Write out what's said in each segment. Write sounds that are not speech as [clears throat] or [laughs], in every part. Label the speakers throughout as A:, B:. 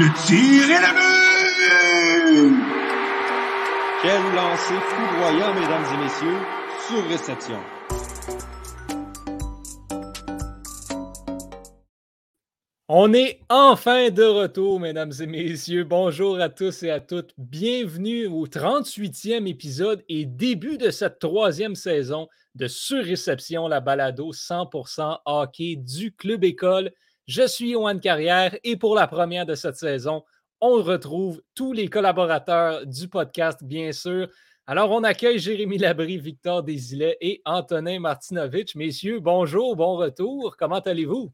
A: Le tir but!
B: Quel lancer foudroyant, mesdames et messieurs, sur réception.
C: On est enfin de retour, mesdames et messieurs. Bonjour à tous et à toutes. Bienvenue au 38e épisode et début de cette troisième saison de Surréception, la balado 100% hockey du Club École. Je suis Johan Carrière et pour la première de cette saison, on retrouve tous les collaborateurs du podcast, bien sûr. Alors, on accueille Jérémy Labry, Victor Desilets et Antonin Martinovitch. Messieurs, bonjour, bon retour. Comment allez-vous?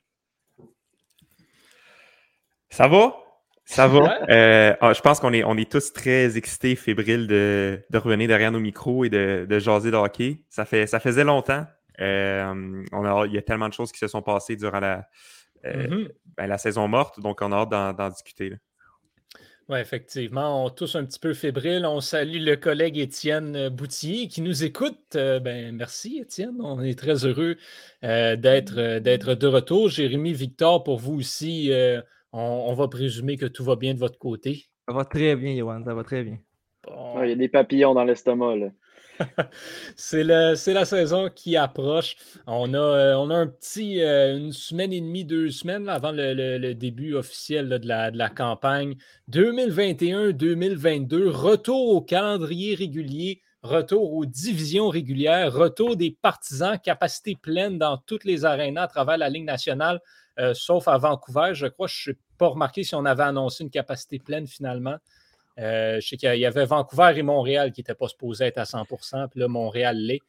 D: Ça va? Ça va? Euh, ah, je pense qu'on est, on est tous très excités, fébriles de, de revenir derrière nos micros et de, de jaser de hockey. Ça, fait, ça faisait longtemps. Euh, on a, il y a tellement de choses qui se sont passées durant la, euh, mm-hmm. ben, la saison morte, donc on a hâte d'en discuter.
C: Oui, effectivement, on est tous un petit peu fébriles. On salue le collègue Étienne Boutier qui nous écoute. ben, merci, Étienne. On est très heureux d'être de retour. Jérémy, Victor, pour vous aussi, on, va présumer que tout va bien de votre côté.
E: Ça va très bien, Johan, ça va très bien.
F: il y a des papillons dans l'estomac. [laughs]
C: c'est la saison qui approche. On a, euh, un petit, euh, une semaine et demie, deux semaines avant le, début officiel de, la, campagne 2021-2022. Retour au calendrier régulier, retour aux divisions régulières, retour des partisans, capacité pleine dans toutes les arénas à travers la Ligue nationale. Euh, sauf à Vancouver. Je crois, je n'ai pas remarqué si on avait annoncé une capacité pleine finalement. Euh, je sais qu'il y avait Vancouver et Montréal qui n'étaient pas supposés être à 100% puis là, Montréal l'est.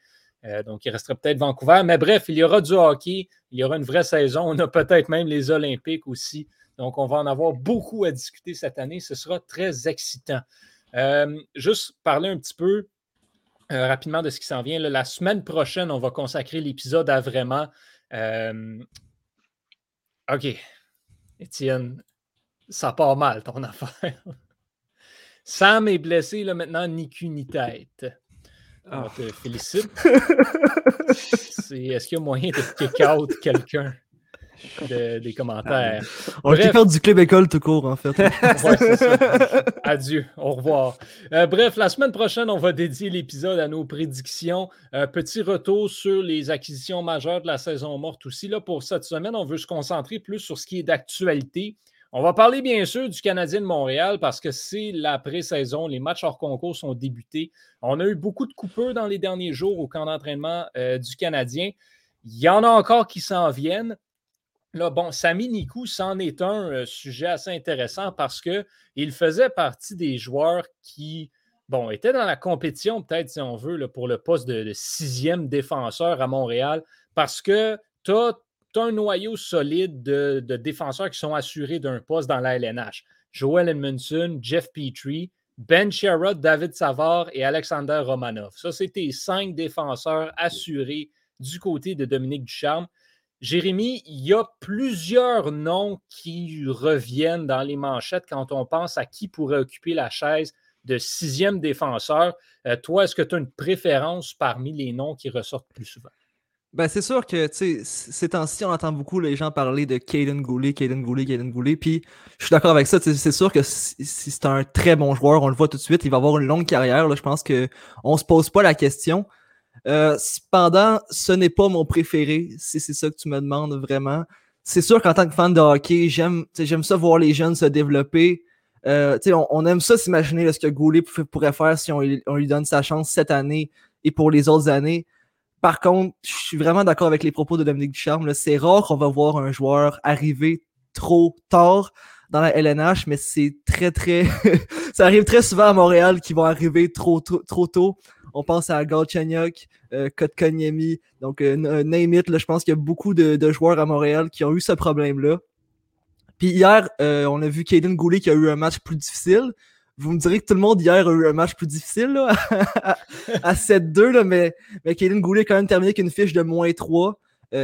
C: Euh, donc, il resterait peut-être Vancouver. Mais bref, il y aura du hockey, il y aura une vraie saison. On a peut-être même les Olympiques aussi. Donc, on va en avoir beaucoup à discuter cette année. Ce sera très excitant. juste parler un petit peu rapidement de ce qui s'en vient. la semaine prochaine, on va consacrer l'épisode à vraiment OK. Étienne, ça part mal ton [laughs] affaire. Sam est blessé là, maintenant, ni cul ni tête. On ah. te félicite. [laughs] Est-ce qu'il y a moyen de kick out quelqu'un? des commentaires?
E: On va faire du club école tout court, en fait. [laughs]
C: Adieu, au revoir. Euh, bref, la semaine prochaine, on va dédier l'épisode à nos prédictions. Euh, petit retour sur les acquisitions majeures de la saison morte aussi. Là, pour cette semaine, on veut se concentrer plus sur ce qui est d'actualité. On va parler bien sûr du Canadien de Montréal parce que c'est la pré-saison. Les matchs hors concours sont débutés. On a eu beaucoup de coupeurs dans les derniers jours au camp d'entraînement euh, du Canadien. Il y en a encore qui s'en viennent. Là, bon, Sami Nikou, c'en est un euh, sujet assez intéressant parce qu'il faisait partie des joueurs qui, bon, étaient dans la compétition, peut-être si on veut, pour le poste de, sixième défenseur à Montréal parce que tu as, un noyau solide de, défenseurs qui sont assurés d'un poste dans la LNH. Joel Edmondson, Jeff Petrie, Ben Sherrod, David Savard et Alexander Romanov. Ça, c'était cinq défenseurs assurés du côté de Dominique Ducharme. Jérémy, il y a plusieurs noms qui reviennent dans les manchettes quand on pense à qui pourrait occuper la chaise de sixième défenseur. Euh, toi, est-ce que tu as une préférence parmi les noms qui ressortent plus souvent?
E: Ben, c'est sûr que ces temps-ci, on entend beaucoup les gens parler de Caden Goulet, Caden Goulet, Caden Goulet. Puis je suis d'accord avec ça. C'est sûr que si, c'est un très bon joueur, on le voit tout de suite, il va avoir une longue carrière. Là, je pense qu'on ne se pose pas la question. Euh, cependant, ce n'est pas mon préféré, si c'est ça que tu me demandes vraiment. C'est sûr qu'en tant que fan de hockey, j'aime, ça voir les jeunes se développer. Euh, on, aime ça s'imaginer ce que Goulet pourrait faire si on, lui donne sa chance cette année et pour les autres années. Par contre, je suis vraiment d'accord avec les propos de Dominique Ducharme. C'est rare qu'on va voir un joueur arriver trop tard dans la LNH, mais c'est très, très. [laughs] ça arrive très souvent à Montréal qui vont arriver trop, trop tôt. On pense à Galchenyuk, euh, Kotkaniemi, donc euh, euh, name it, je pense qu'il y a beaucoup de, joueurs à Montréal qui ont eu ce problème-là. Puis hier, on a vu Caden Goulet qui a eu un match plus difficile. Vous me direz que tout le monde hier a eu un match plus difficile [laughs] à, 7-2, mais, mais Caden Goulet a quand même terminé avec une fiche de moins 3.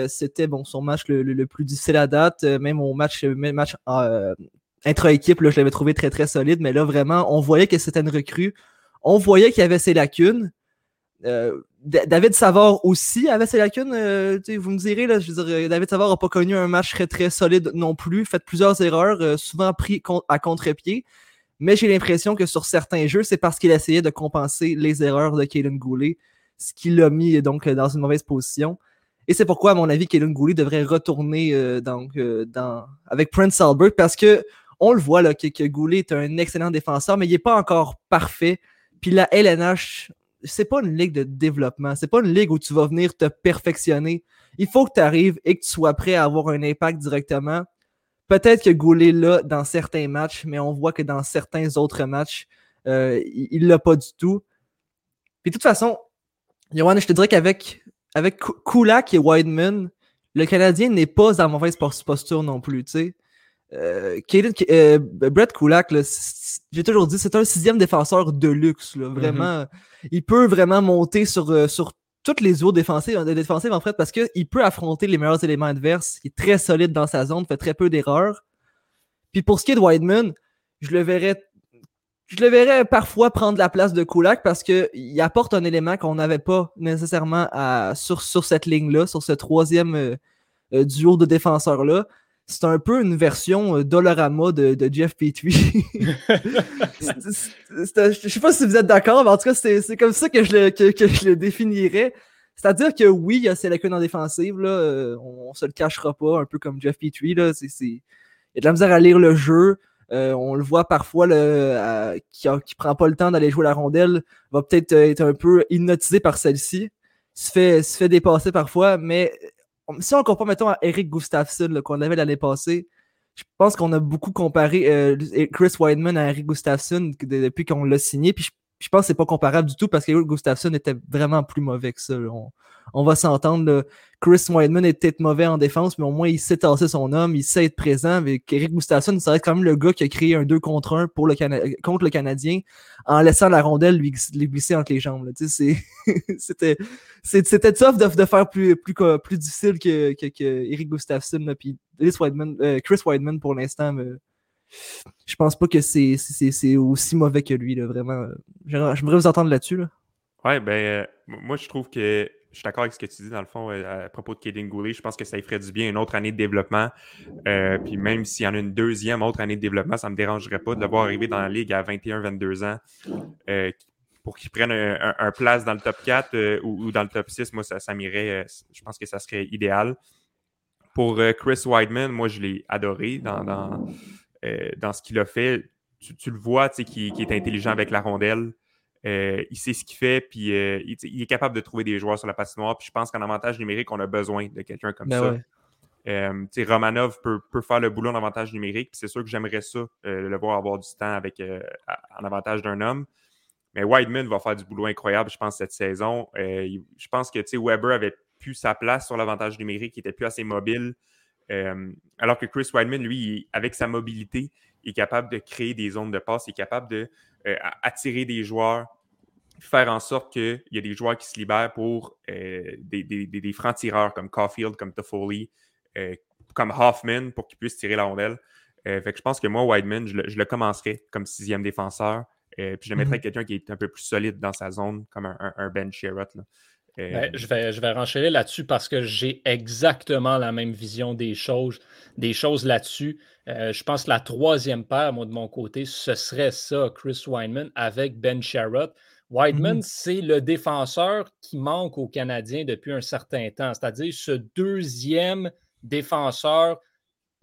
E: C'était bon, son match le, plus difficile à date. même au match, même match intra-équipe, je l'avais trouvé très très solide, mais là vraiment, on voyait que c'était une recrue. On voyait qu'il y avait ses lacunes. Euh, David Savard aussi avait ses lacunes. Euh, vous me direz, là, je veux dire, David Savard n'a pas connu un match très très solide non plus, fait plusieurs erreurs, souvent pris à contre-pied. Mais j'ai l'impression que sur certains jeux, c'est parce qu'il essayait de compenser les erreurs de Kaden Goulet, ce qui l'a mis donc dans une mauvaise position. Et c'est pourquoi, à mon avis, Kaden Goulet devrait retourner donc, dans, avec Prince Albert parce que on le voit là, que, que Goulet est un excellent défenseur, mais il n'est pas encore parfait. Puis la LNH, c'est pas une ligue de développement. C'est pas une ligue où tu vas venir te perfectionner. Il faut que tu arrives et que tu sois prêt à avoir un impact directement. Peut-être que Goulet là dans certains matchs, mais on voit que dans certains autres matchs, euh, il l'a pas du tout. Puis de toute façon, Yohan, je te dirais qu'avec avec Kulak et Wideman, le Canadien n'est pas en mauvaise posture non plus. Tu sais. Euh, euh, Brett Kulak, j'ai toujours dit, c'est un sixième défenseur de luxe. Mm-hmm. vraiment, il peut vraiment monter sur, euh, sur toutes les eaux défensives, défensives en fait, parce qu'il peut affronter les meilleurs éléments adverses. Il est très solide dans sa zone, fait très peu d'erreurs. Puis pour ce qui est de Wideman, je le verrais. Je le verrais parfois prendre la place de Kulak parce qu'il apporte un élément qu'on n'avait pas nécessairement à, sur, sur cette ligne-là, sur ce troisième duo de défenseurs-là c'est un peu une version euh, Dolorama de, de Jeff Petrie. [laughs] je sais pas si vous êtes d'accord, mais en tout cas, c'est comme ça que je le, que, je le définirais. C'est-à-dire que oui, il y a ses lacunes en défensive, là, euh, on, se le cachera pas, un peu comme Jeff Petrie. Là, c'est, il y a de la misère à lire le jeu. Euh, on le voit parfois le, qui, qui prend pas le temps d'aller jouer la rondelle, va peut-être être un peu hypnotisé par celle-ci. Se fait, se fait dépasser parfois, mais si on compare, mettons, à Eric Gustafsson, qu'on avait l'année passée, je pense qu'on a beaucoup comparé euh, Chris Weidman à Eric Gustafsson depuis qu'on l'a signé. Puis je, pense que c'est pas comparable du tout parce qu'Eric Gustafsson était vraiment plus mauvais que ça on va s'entendre. Chris Wideman est peut-être mauvais en défense, mais au moins il sait tasser son homme, il sait être présent. Avec Eric Gustafsson, ça reste quand même le gars qui a créé un 2 contre 1 pour le contre le Canadien en laissant la rondelle lui, glisser entre les jambes. [laughs] C'était tough de, faire plus, plus, plus difficile que, que, que Eric Gustafsson. puis euh, Chris Wideman, pour l'instant, je pense pas que c'est aussi mauvais que lui. Là, vraiment. J'aimerais vous entendre là-dessus. Là.
D: Ouais, ben, euh, moi, je trouve que je suis d'accord avec ce que tu dis dans le fond euh, à propos de Kaden Goulet. Je pense que ça lui ferait du bien une autre année de développement. Euh, puis même s'il y en a une deuxième autre année de développement, ça ne me dérangerait pas de le voir arriver dans la ligue à 21-22 ans pour qu'il prenne un, place dans le top 4 ou, dans le top 6. Moi, ça, m'irait. je pense que ça serait idéal. Pour Chris Weidman, moi, je l'ai adoré dans, dans ce qu'il a fait. Tu, le vois, tu sais, qui, qui est intelligent avec la rondelle. Euh, il sait ce qu'il fait, puis euh, il, est capable de trouver des joueurs sur la patinoire. Puis je pense qu'en avantage numérique, on a besoin de quelqu'un comme ben ça. Euh, Romanov peut, faire le boulot en avantage numérique, puis c'est sûr que j'aimerais ça, le voir avoir du temps avec en avantage d'un homme. Mais Whiteman va faire du boulot incroyable, je pense, cette saison. je pense que Weber avait plus sa place sur l'avantage numérique, il était plus assez mobile. Alors que Chris Whiteman, lui, avec sa mobilité, il est capable de créer des zones de passe, est capable de euh, attirer des joueurs, faire en sorte qu'il y a des joueurs qui se libèrent pour euh, des, francs-tireurs comme Caulfield, comme Toffoli, euh, comme Hoffman pour qu'ils puissent tirer la rondelle. fait que je pense que moi, Wideman, je le, commencerai comme sixième défenseur. puis je le mettrais mm-hmm. quelqu'un qui est un peu plus solide dans sa zone, comme un, Ben Sherratt.
C: Ben, je, vais, je vais renchaîner là-dessus parce que j'ai exactement la même vision des choses, des choses là-dessus. Euh, je pense que la troisième paire, moi, de mon côté, ce serait ça, Chris Weinman avec Ben Sherrod. Wideman, mm-hmm. c'est le défenseur qui manque aux Canadiens depuis un certain temps, c'est-à-dire ce deuxième défenseur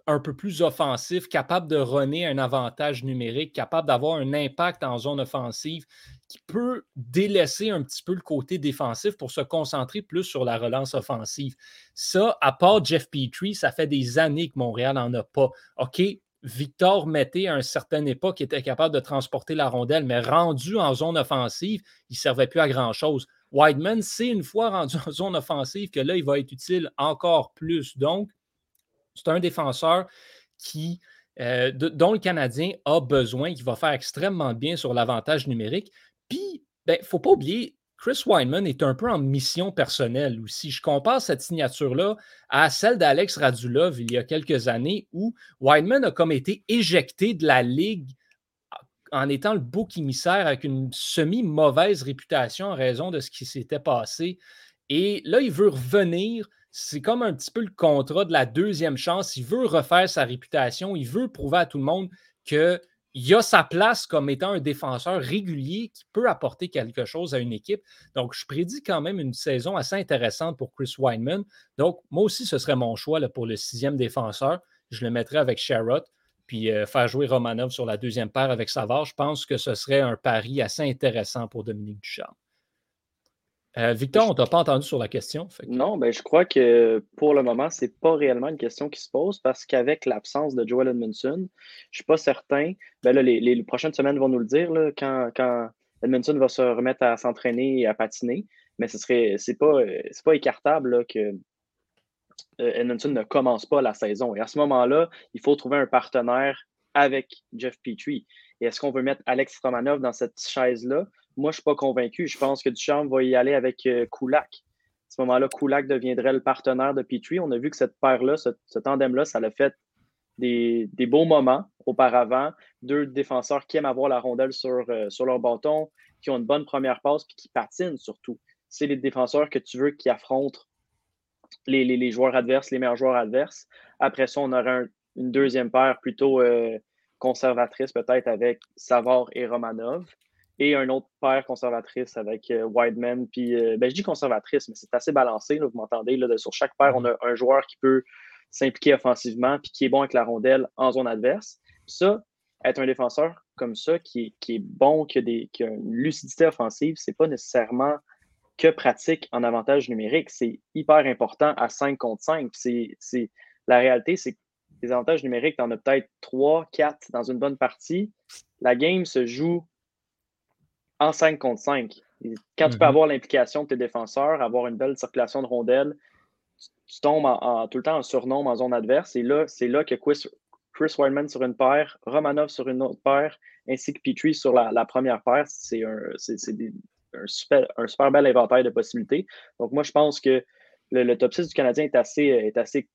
C: un peu plus offensif, capable de runner un avantage numérique, capable d'avoir un impact en zone offensive, qui peut délaisser un petit peu le côté défensif pour se concentrer plus sur la relance offensive. Ça, à part Jeff Petrie, ça fait des années que Montréal n'en a pas. OK, Victor Mété, à une certaine époque, était capable de transporter la rondelle, mais rendu en zone offensive, il ne servait plus à grand-chose. Wideman, c'est une fois rendu [laughs] en zone offensive que là, il va être utile encore plus. Donc, c'est un défenseur qui, euh, dont le Canadien a besoin, qui va faire extrêmement bien sur l'avantage numérique. Puis, il ben, ne faut pas oublier, Chris Weinman est un peu en mission personnelle aussi. Je compare cette signature-là à celle d'Alex Radulov il y a quelques années où Weinman a comme été éjecté de la Ligue en étant le bouc émissaire avec une semi-mauvaise réputation en raison de ce qui s'était passé. Et là, il veut revenir. C'est comme un petit peu le contrat de la deuxième chance. Il veut refaire sa réputation. Il veut prouver à tout le monde qu'il a sa place comme étant un défenseur régulier qui peut apporter quelque chose à une équipe. Donc, je prédis quand même une saison assez intéressante pour Chris Weinman. Donc, moi aussi, ce serait mon choix pour le sixième défenseur. Je le mettrais avec Sherrod puis euh, faire jouer Romanov sur la deuxième paire avec Savard, je pense que ce serait un pari assez intéressant pour Dominique Ducharme. Euh, Victor, on t'a pas entendu sur la question.
F: Non, ben, je crois que pour le moment, ce n'est pas réellement une question qui se pose parce qu'avec l'absence de Joel Edmondson, je suis pas certain. Ben les, prochaines semaines vont nous le dire quand, quand, Edmondson va se remettre à s'entraîner et à patiner. Mais ce serait c'est pas, pas écartable que euh, Edmondson ne commence pas la saison. Et à ce moment-là, il faut trouver un partenaire avec Jeff Petrie. Et est-ce qu'on veut mettre Alex Romanov dans cette chaise-là? Moi, je ne suis pas convaincu. Je pense que Duchamp va y aller avec euh, Kulak. À ce moment-là, Kulak deviendrait le partenaire de Petrie. On a vu que cette paire-là, ce, tandem-là, ça l'a fait des, beaux moments auparavant. Deux défenseurs qui aiment avoir la rondelle sur, euh, sur leur bâton, qui ont une bonne première passe puis qui patinent surtout. C'est les défenseurs que tu veux qui affrontent les, joueurs adverses, les meilleurs joueurs adverses. Après ça, on aura une deuxième paire plutôt euh, conservatrice, peut-être avec Savard et Romanov. Et une autre paire conservatrice avec euh, Wideman. Puis, euh, ben, je dis conservatrice, mais c'est assez balancé. vous m'entendez? Sur chaque paire, on a un joueur qui peut s'impliquer offensivement puis qui est bon avec la rondelle en zone adverse. ça, être un défenseur comme ça, qui, est bon, qui a, des, qui a une lucidité offensive, c'est pas nécessairement que pratique en avantage numérique. C'est hyper important à 5 contre 5. C'est, la réalité, c'est que les avantages numériques, tu en as peut-être 3, 4 dans une bonne partie. La game se joue en 5 contre 5. Quand tu peux mm-hmm. avoir l'implication de tes défenseurs, avoir une belle circulation de rondelles, tu, tombes en, tout le temps en surnombre en zone adverse. Et là, c'est là que Chris, Chris Wildman sur une paire, Romanov sur une autre paire, ainsi que Petrie sur la, première paire, c'est, un, c'est des, un super, un super bel inventaire de possibilités. Donc, moi, je pense que le, top 6 du Canadien est assez, est assez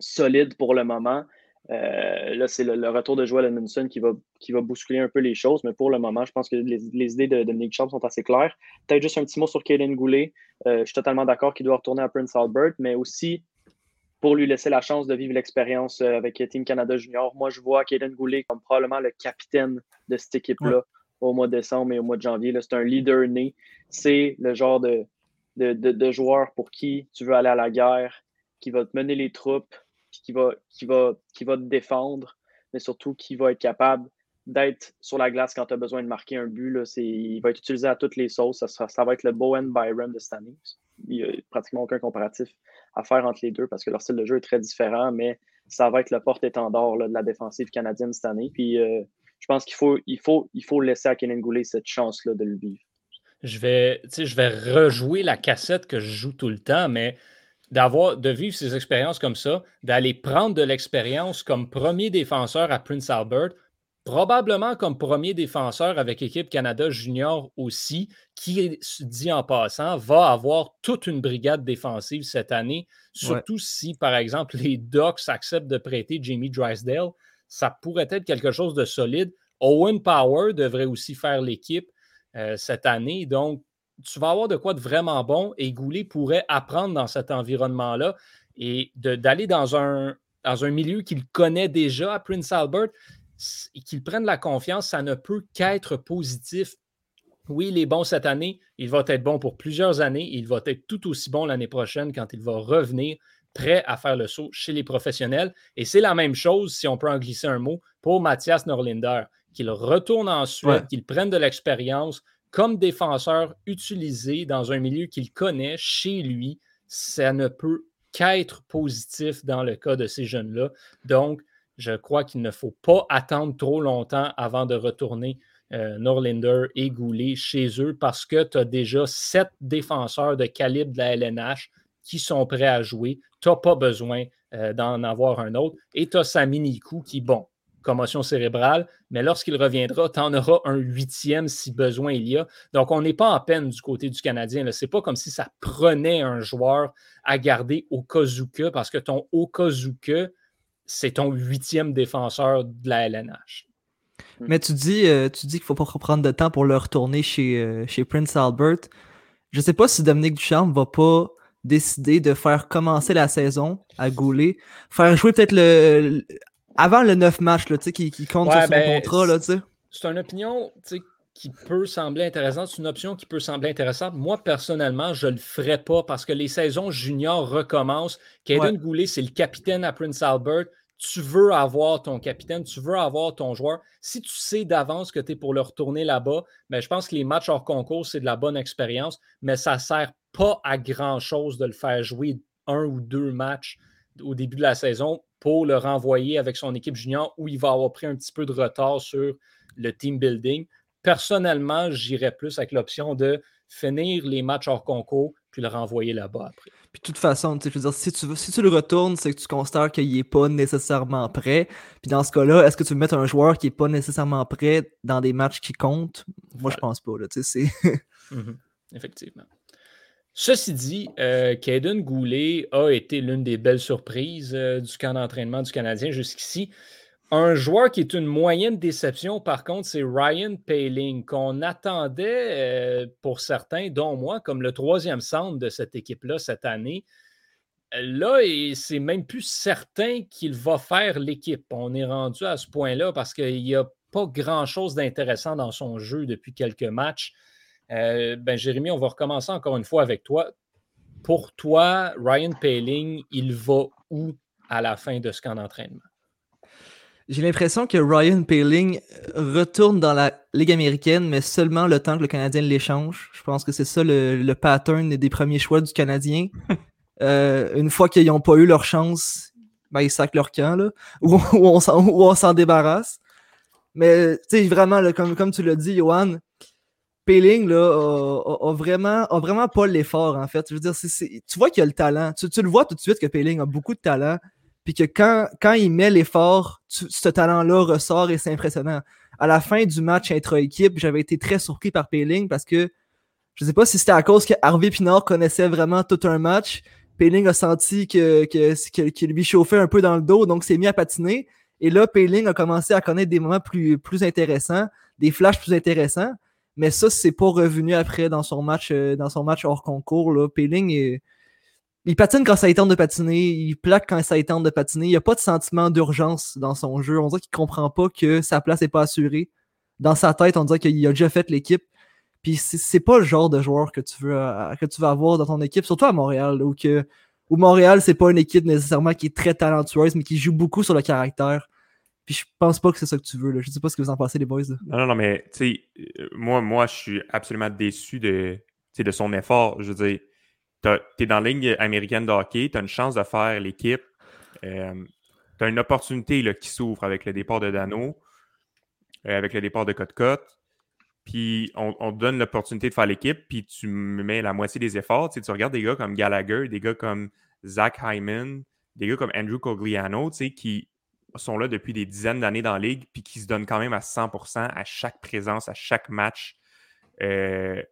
F: solide pour le moment. Euh, là, c'est le, retour de Joel Edmondson qui va, qui va bousculer un peu les choses, mais pour le moment, je pense que les, idées de, de Nick Chubb sont assez claires. Peut-être juste un petit mot sur Kaden Goulet. Euh, je suis totalement d'accord qu'il doit retourner à Prince Albert, mais aussi pour lui laisser la chance de vivre l'expérience euh, avec Team Canada Junior. Moi, je vois Kaden Goulet comme probablement le capitaine de cette équipe-là au mois de décembre et au mois de janvier. C'est un leader né. C'est le genre de, de, joueur pour qui tu veux aller à la guerre, qui va te mener les troupes, qui va, qui va, qui va te défendre, mais surtout qui va être capable d'être sur la glace quand tu as besoin de marquer un but. Là, il va être utilisé à toutes les sauces. Ça, ça va être le Bowen Byron de cette année. Il n'y a pratiquement aucun comparatif à faire entre les deux parce que leur style de jeu est très différent, mais ça va être le porte-étendard de la défensive canadienne cette année. Puis euh, je pense qu'il faut, il faut, il faut laisser à Kenan Goulet cette chance-là de le vivre.
C: Je vais, je vais rejouer la cassette que je joue tout le temps, mais d'avoir de vivre ces expériences comme ça, d'aller prendre de l'expérience comme premier défenseur à Prince Albert, probablement comme premier défenseur avec l'équipe Canada Junior aussi, qui, dit en passant, va avoir toute une brigade défensive cette année, surtout si, par exemple, les Ducks acceptent de prêter Jamie Drysdale ça pourrait être quelque chose de solide. Owen Power devrait aussi faire l'équipe euh, cette année. Donc, tu vas avoir de quoi de vraiment bon et Goulet pourrait apprendre dans cet environnement-là et d'aller dans un, dans un milieu qu'il connaît déjà à Prince Albert et qu'il prenne la confiance, ça ne peut qu'être positif. Oui, il est bon cette année, il va être bon pour plusieurs années, il va être tout aussi bon l'année prochaine quand il va revenir prêt à faire le saut chez les professionnels. Et c'est la même chose, si on peut en glisser un mot, pour Mathias Norlinder, qu'il retourne en Suède, qu'il prenne de l'expérience comme défenseur utilisé dans un milieu qu'il connaît chez lui. Ça ne peut qu'être positif dans le cas de ces jeunes-là. Donc, je crois qu'il ne faut pas attendre trop longtemps avant de retourner euh, Norlinder et Goulet chez eux parce que tu as déjà sept défenseurs de calibre de la LNH qui sont prêts à jouer. Tu n'as pas besoin euh, d'en avoir un autre. Et tu as Sami Nikou qui, bon, commotion cérébrale, mais lorsqu'il reviendra, tu en auras un huitième si besoin il y a. Donc, on n'est pas en peine du côté du Canadien. Ce n'est pas comme si ça prenait un joueur à garder au Kazuka parce que ton Okazuka, c'est ton huitième défenseur de la LNH.
E: Mais tu dis, euh, tu dis qu'il faut pas prendre de temps pour le retourner chez, euh, chez Prince Albert. Je sais pas si Dominique Ducharme va pas décider de faire commencer la saison à Goulet, faire jouer peut-être le, avant le 9 match là, qui, qui compte sur son
C: ben,
E: contrat. Là,
C: c'est une opinion qui peut sembler intéressante. C'est une option qui peut sembler intéressante. Moi, personnellement, je ne le ferai pas parce que les saisons juniors recommencent. Kaden Goulet, c'est le capitaine à Prince Albert tu veux avoir ton capitaine, tu veux avoir ton joueur. Si tu sais d'avance que tu es pour le retourner là-bas, ben, je pense que les matchs hors concours, c'est de la bonne expérience, mais ça ne sert pas à grand-chose de le faire jouer un ou deux matchs au début de la saison pour le renvoyer avec son équipe junior où il va avoir pris un petit peu de retard sur le team building. Personnellement, j'irais plus avec l'option de finir les matchs hors concours puis le renvoyer là-bas après.
E: Puis de toute façon, je veux dire, si tu, si tu le retournes, c'est que tu constates qu'il n'est pas nécessairement prêt. Puis dans ce cas-là, est-ce que tu veux mettre un joueur qui n'est pas nécessairement prêt dans des matchs qui comptent? Moi, je pense pas. Là, [laughs]
C: mhm. Effectivement. Ceci dit, euh, Goulet a été l'une des belles surprises euh, du camp d'entraînement du Canadien jusqu'ici. Un joueur qui est une moyenne déception, par contre, c'est Ryan Paling, qu'on attendait euh, pour certains, dont moi, comme le troisième centre de cette équipe-là cette année. Là, c'est même plus certain qu'il va faire l'équipe. On est rendu à ce point-là parce qu'il n'y a pas grand-chose d'intéressant dans son jeu depuis quelques matchs. Euh, ben, Jérémy, on va recommencer encore une fois avec toi. Pour toi, Ryan Paling, il va où à la fin de ce camp d'entraînement?
E: J'ai l'impression que Ryan Paling retourne dans la Ligue américaine, mais seulement le temps que le Canadien l'échange. Je pense que c'est ça le, pattern des premiers choix du Canadien. [laughs] Euh, une fois qu'ils n'ont pas eu leur chance, ben, ils sacent leur camp, là, ou, on s'en débarrasse. Mais tu sais, vraiment, comme, comme tu l'as dit, Johan, Paling là, a, vraiment, a vraiment pas l'effort, en fait. Je veux dire, tu vois qu'il a le talent. Tu, le vois tout de suite que Paling a beaucoup de talent puis que quand, quand il met l'effort, ce talent-là ressort et c'est impressionnant. À la fin du match intra-équipe, j'avais été très surpris par Payling parce que je ne sais pas si c'était à cause que Harvey Pinard connaissait vraiment tout un match. Payling a senti que, lui chauffait un peu dans le dos, donc s'est mis à patiner. Et là, Payling a commencé à connaître des moments plus, plus intéressants, des flashs plus intéressants. Mais ça, c'est pas revenu après dans son match, euh, dans son match hors concours. Là. est, il patine quand ça tente de patiner, il plaque quand ça tente de patiner. Il n'y a pas de sentiment d'urgence dans son jeu. On dirait qu'il comprend pas que sa place n'est pas assurée. Dans sa tête, on dirait qu'il a déjà fait l'équipe. Puis c'est pas le genre de joueur que tu veux, euh, que tu veux avoir dans ton équipe, surtout à Montréal, où, que, où Montréal, c'est pas une équipe nécessairement qui est très talentueuse, mais qui joue beaucoup sur le caractère. Puis je pense pas que c'est ça que tu veux. Là. Je sais pas ce que vous en pensez, les boys.
D: Non, non, non, mais tu sais, euh, moi, moi, je suis absolument déçu de, de son effort. Je veux dire, tu es dans la ligne américaine de hockey, tu as une chance de faire l'équipe. Euh, tu as une opportunité là, qui s'ouvre avec le départ de Dano, euh, avec le départ de Cote-Cote. Puis on, te donne l'opportunité de faire l'équipe, puis tu mets la moitié des efforts. Tu, tu regardes des gars comme Gallagher, des gars comme Zach Hyman, des gars comme Andrew Cogliano, qui sont là depuis des dizaines d'années dans la ligue, puis qui se donnent quand même à 100% à chaque présence, à chaque match. Euh,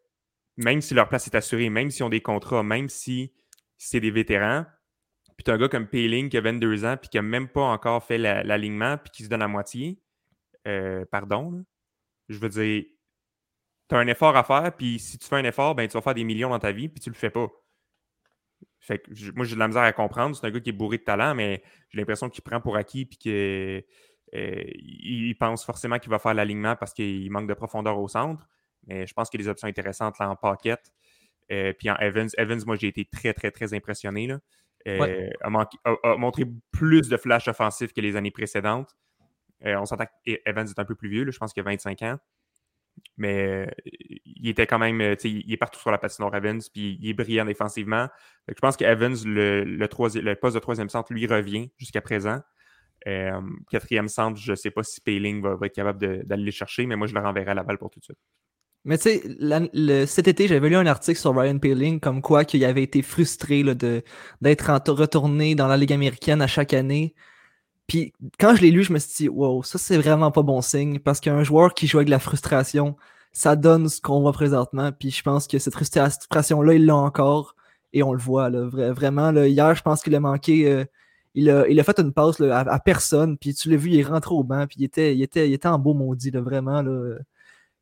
D: même si leur place est assurée, même s'ils ont des contrats, même si c'est des vétérans, puis tu as un gars comme Payling qui a 22 ans, puis qui n'a même pas encore fait l'alignement, puis qui se donne à moitié, euh, pardon, je veux dire, tu as un effort à faire, puis si tu fais un effort, ben, tu vas faire des millions dans ta vie, puis tu le fais pas. Fait que moi, j'ai de la misère à comprendre. C'est un gars qui est bourré de talent, mais j'ai l'impression qu'il prend pour acquis, puis qu'il euh, pense forcément qu'il va faire l'alignement parce qu'il manque de profondeur au centre. Mais je pense qu'il y a des options intéressantes là en pocket. Euh, puis en Evans, Evans, moi, j'ai été très, très, très impressionné. Là. Euh, a, montré plus de flash offensif que les années précédentes. Euh, on s'entend qu'Evans est un peu plus vieux, je pense qu'il a 25 ans. Mais il était quand même, il est partout sur la patinoire Evans, puis il est brillant défensivement. je pense qu'Evans, le, le, le, poste de troisième centre, lui revient jusqu'à présent. quatrième centre, je ne sais pas si Payling va, va être capable d'aller le chercher, mais moi, je le renverrai à la balle pour tout de suite.
E: Mais tu sais, cet été, j'avais lu un article sur Ryan Peeling comme quoi qu'il avait été frustré d'être retourné dans la Ligue américaine à chaque année. Puis quand je l'ai lu, je me suis dit, wow, ça c'est vraiment pas bon signe parce qu'un joueur qui joue avec de la frustration, ça donne ce qu'on voit présentement. Puis je pense que cette frustration-là, il l'a encore et on le voit. Là, vraiment, là, hier, je pense qu'il a manqué. Euh, il a, il a fait une passe là, à, personne, puis tu l'as vu, il est rentré au banc, puis il était, il était, il était en beau maudit, vraiment.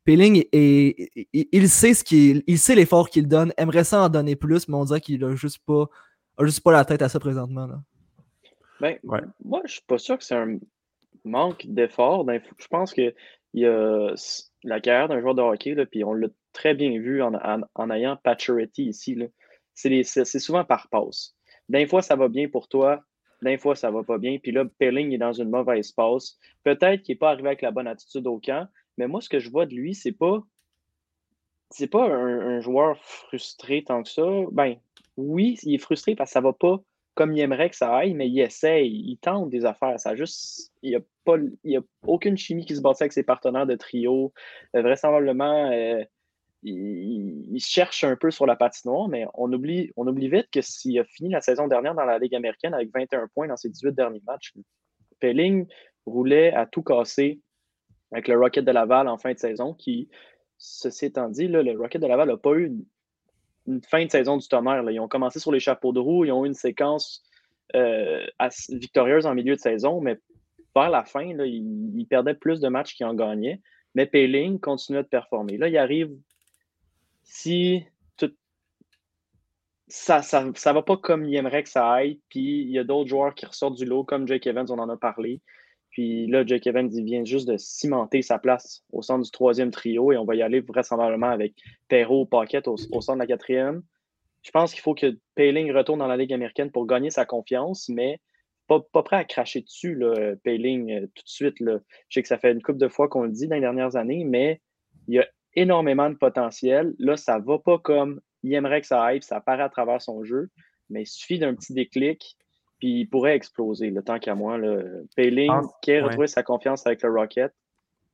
E: Peeling, et, il, il sait ce qu'il il sait l'effort qu'il donne, aimerait ça en donner plus, mais on dirait qu'il a juste pas, juste pas la tête à ça présentement. Là.
F: Ben,
D: Ouais.
F: Moi, je suis pas sûr que c'est un manque d'effort. Je pense que il y a la carrière d'un joueur de hockey, là, puis on l'a très bien vu en, en, en ayant Pacioretty ici. C'est souvent par passe. D'un fois, ça va bien pour toi. D'un fois, ça va pas bien. Puis là, Pelling est dans une mauvaise passe. Peut-être qu'il n'est pas arrivé avec la bonne attitude au camp. Mais moi, ce que je vois de lui, c'est pas. C'est pas un, un joueur frustré tant que ça. Ben, oui, il est frustré parce que ça va pas comme il aimerait que ça aille, mais il essaye, il tente des affaires. Ça juste, il n'y a, pas, il y a aucune chimie qui se bâtit avec ses partenaires de trio. Euh, vraisemblablement, euh, il, cherche un peu sur la patinoire, mais on oublie, on oublie vite que s'il a fini la saison dernière dans la Ligue américaine avec 21 points dans ses 18 derniers matchs, Pelling roulait à tout casser avec le Rocket de Laval en fin de saison, qui, ceci étant dit, le Rocket de Laval n'a pas eu une, une fin de saison du tonnerre. Ils ont commencé sur les chapeaux de roue, ils ont eu une séquence euh, victorieuse en milieu de saison, mais vers la fin, ils, perdaient plus de matchs qu'ils en gagnaient. Mais Payling continuait de performer. Là, il arrive, si tout, ça ça, ça va pas comme il aimerait que ça aille, puis il y a d'autres joueurs qui ressortent du lot, comme Jake Evans, on en a parlé. Puis là, Jake Evans, vient juste de cimenter sa place au centre du troisième trio et on va y aller vraisemblablement avec Perrault, Paquette au, au centre de la quatrième. Je pense qu'il faut que Payling retourne dans la Ligue américaine pour gagner sa confiance, mais pas, prêt à cracher dessus, là, Payling, euh, tout de suite. Je sais que ça fait une couple de fois qu'on le dit dans les dernières années, mais il y a énormément de potentiel. Là, ça va pas comme il aimerait que ça aille, ça apparaît à travers son jeu, mais il suffit d'un petit déclic, puis il pourrait exploser, le tant qu'à moi. Là. Payling
D: pense-
F: qui a
D: ouais.
F: retrouvé sa confiance avec le Rocket,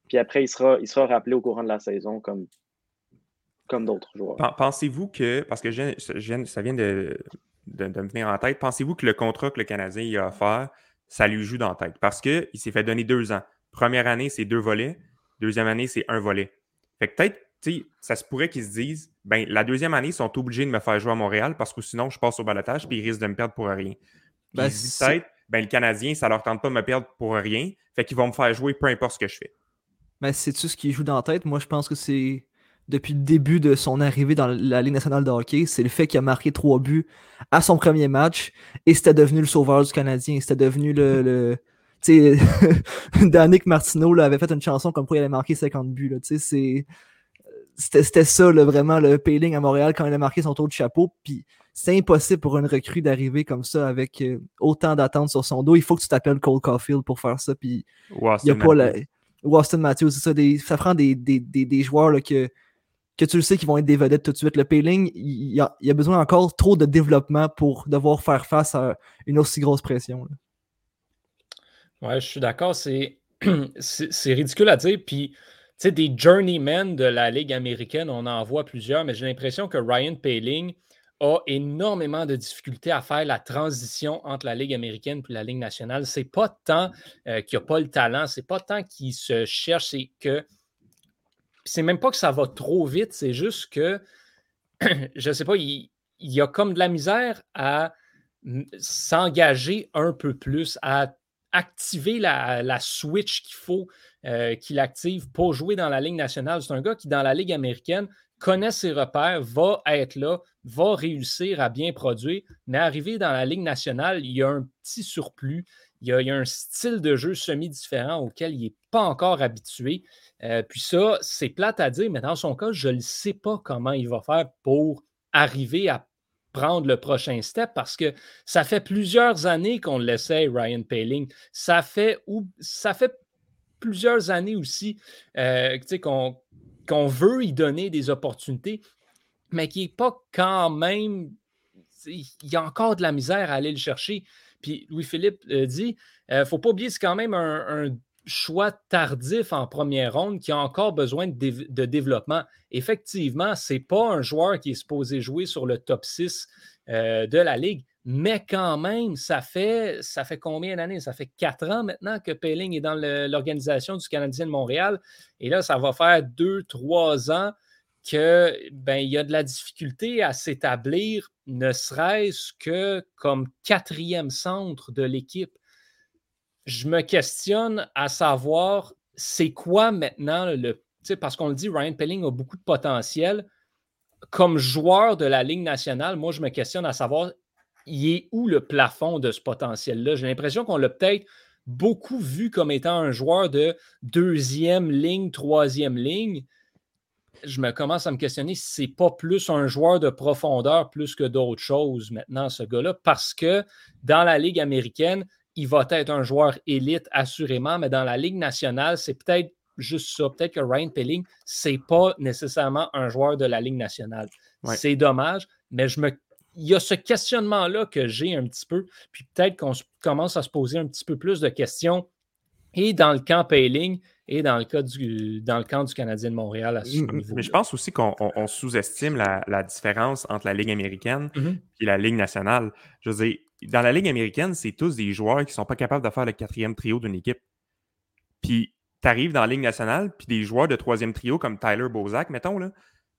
F: puis après, il sera, il sera rappelé au courant de la saison comme, comme d'autres joueurs.
D: Pen- Pensez-vous que, parce que je je ça vient de, de- de me venir en tête, pensez-vous que le contrat que le Canadien il a offert, ça lui joue dans la tête? Parce qu'il s'est fait donner deux ans. Première année, c'est deux volets. Deuxième année, c'est un volet. Fait que peut-être, ça se pourrait qu'ils se disent, ben, la deuxième année, ils sont obligés de me faire jouer à Montréal parce que sinon, je passe au balotage puis ils risquent de me perdre pour rien.
E: Ben,
D: peut-être, ben, le Canadien, ça leur tente pas de me perdre pour rien. Fait qu'ils vont me faire jouer peu importe ce que je fais.
E: Mais c'est-tu ce qui joue dans la tête? Moi, je pense que c'est depuis le début de son arrivée dans la Ligue nationale de hockey, c'est le fait qu'il a marqué trois buts à son premier match et c'était devenu le sauveur du Canadien. C'était devenu le. [laughs] le tu sais, [laughs] Danick Martineau là, avait fait une chanson comme quoi il allait marquer 50 buts. Tu sais. C'était ça, là, vraiment, le payling à Montréal quand il a marqué son tour de chapeau. Puis c'est impossible pour une recrue d'arriver comme ça avec euh, autant d'attentes sur son dos. Il faut que tu t'appelles Cole Caulfield pour faire ça. Puis il y a pas la... Austin Matthews, c'est ça. Des... Ça prend des, des, des, des joueurs là, que, que tu le sais qui vont être des vedettes tout de suite. Le Payling, il y a, il y a besoin encore trop de développement pour devoir faire face à une aussi grosse pression. là.
C: Ouais, je suis d'accord. C'est, [clears throat] ridicule à dire. Puis, tu sais, des journeymen de la Ligue américaine, on en voit plusieurs, mais j'ai l'impression que Ryan Paling a énormément de difficultés à faire la transition entre la Ligue américaine et la Ligue nationale. C'est pas tant euh, qu'il n'a pas le talent, c'est pas tant qu'il se cherche, c'est que. C'est même pas que ça va trop vite, c'est juste que, [clears throat] je sais pas, il, y a comme de la misère à s'engager un peu plus, à activer la, la switch qu'il faut euh, qu'il active pour jouer dans la Ligue nationale. C'est un gars qui, dans la Ligue américaine, connaît ses repères, va être là, va réussir à bien produire, mais arrivé dans la Ligue nationale, il y a un petit surplus, il y a, un style de jeu semi-différent auquel il n'est pas encore habitué. Euh, puis ça, c'est plate à dire, mais dans son cas, je ne sais pas comment il va faire pour arriver à prendre le prochain step parce que ça fait plusieurs années qu'on l'essaie, Ryan Paling. Ça fait, ou, ça fait plusieurs années aussi euh, qu'on qu'on veut y donner des opportunités, mais qui n'est pas quand même. Il y a encore de la misère à aller le chercher. Puis Louis-Philippe euh, dit il ne faut pas oublier, c'est quand même un, choix tardif en première ronde qui a encore besoin de développement. Effectivement, ce n'est pas un joueur qui est supposé jouer sur le top 6 euh, de la Ligue, mais quand même, ça fait, ça fait combien d'années? Ça fait quatre ans maintenant que Pelling est dans l'organisation du Canadien de Montréal. Et là, ça va faire deux, trois ans que ben, il y a de la difficulté à s'établir, ne serait-ce que comme quatrième centre de l'équipe. Je me questionne à savoir c'est quoi maintenant le. Parce qu'on le dit, Ryan Pelling a beaucoup de potentiel. Comme joueur de la Ligue nationale, moi, je me questionne à savoir il est où le plafond de ce potentiel-là? J'ai l'impression qu'on l'a peut-être beaucoup vu comme étant un joueur de deuxième ligne, troisième ligne je me commence à me questionner si c'est pas plus un joueur de profondeur plus que d'autres choses maintenant, ce gars-là, parce que dans la Ligue américaine, il va être un joueur élite, assurément, mais dans la Ligue nationale, c'est peut-être juste ça. Peut-être que Ryan Pelling, c'est pas nécessairement un joueur de la Ligue nationale. C'est dommage, mais je me il y a ce questionnement-là que j'ai un petit peu, puis peut-être qu'on commence à se poser un petit peu plus de questions et dans le camp Payling et dans le, cas du, dans le camp du Canadien de Montréal à ce niveau.
D: Mais je pense aussi qu'on sous-estime la, différence entre la Ligue américaine mm-hmm. et la Ligue nationale. Je veux dire, dans la Ligue américaine, c'est tous des joueurs qui ne sont pas capables de faire le quatrième trio d'une équipe. Puis tu arrives dans la Ligue nationale, puis des joueurs de troisième trio comme Tyler Bozak, mettons, là,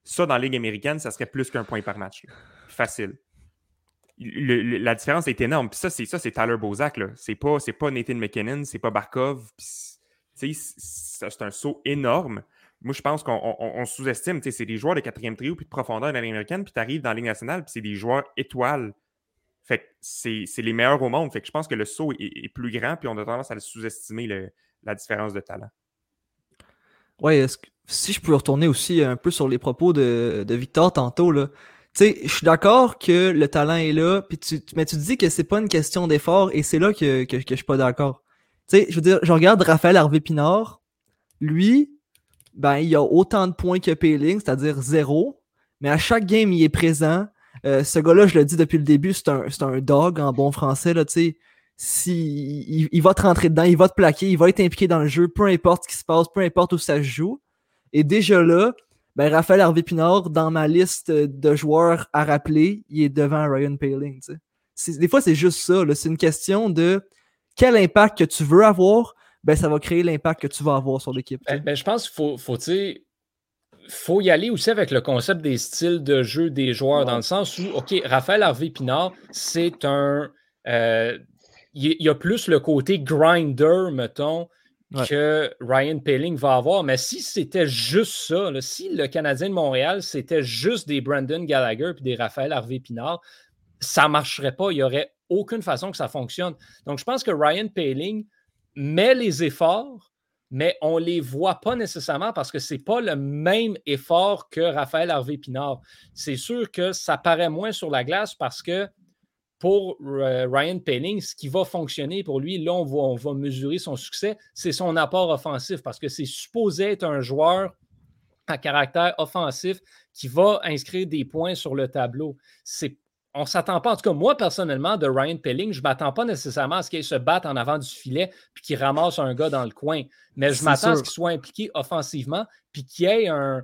D: ça dans la Ligue américaine, ça serait plus qu'un point par match. Facile. la différence est énorme. Puis ça, c'est ça, c'est Tyler Bozak. C'est pas, pas Nathan McKinnon, c'est pas Barkov c'est un saut énorme. Moi, je pense qu'on sous-estime. C'est des joueurs de quatrième trio puis de profondeur dans américaine, puis tu arrives dans la Ligue nationale, puis c'est des joueurs étoiles. Fait que c'est les meilleurs au monde. Fait que je pense que le saut est, plus grand, puis on a tendance à sous-estimer la différence de talent.
E: Ouais, si je peux retourner aussi un peu sur les propos de, Victor tantôt, là. Tu sais, je suis d'accord que le talent est là, puis tu, mais tu dis que c'est pas une question d'effort, et c'est là que, que, que je suis pas d'accord. Tu sais, je veux dire, je regarde Raphaël Harvey Pinard. Lui, ben, il a autant de points que Payling, c'est-à-dire zéro. Mais à chaque game, il est présent. Euh, ce gars-là, je le dis depuis le début, c'est un, un, dog en bon français. Là, si, il, il, va te rentrer dedans, il va te plaquer, il va être impliqué dans le jeu, peu importe ce qui se passe, peu importe où ça se joue. Et déjà là, ben, Raphaël Harvey Pinard, dans ma liste de joueurs à rappeler, il est devant Ryan Paling. Des fois, c'est juste ça. C'est une question de quel impact que tu veux avoir, ben, ça va créer l'impact que tu vas avoir sur l'équipe.
C: Ben, ben, je pense qu'il faut, faut, faut y aller aussi avec le concept des styles de jeu des joueurs, dans le sens où, OK, Raphaël Harvey Pinard, c'est un. Euh, il y, a plus le côté grinder, mettons, que Ryan Pelling va avoir. Mais si c'était juste ça, si le Canadien de Montréal, c'était juste des Brandon Gallagher et des Raphaël Harvey Pinard, ça ne marcherait pas. Il y aurait aucune façon que ça fonctionne. Donc, je pense que Ryan Paling met les efforts, mais on ne les voit pas nécessairement parce que ce n'est pas le même effort que Raphaël Harvey Pinard. C'est sûr que ça paraît moins sur la glace parce que pour euh, Ryan Paling, ce qui va fonctionner pour lui, là, on va, on va mesurer son succès, c'est son apport offensif parce que c'est supposé être un joueur à caractère offensif qui va inscrire des points sur le tableau. C'est on ne s'attend pas, en tout cas, moi personnellement, de Ryan Pelling, je ne m'attends pas nécessairement à ce qu'il se batte en avant du filet puis qu'il ramasse un gars dans le coin. Mais je m'attends à ce qu'il soit impliqué offensivement puis qu'il ait un,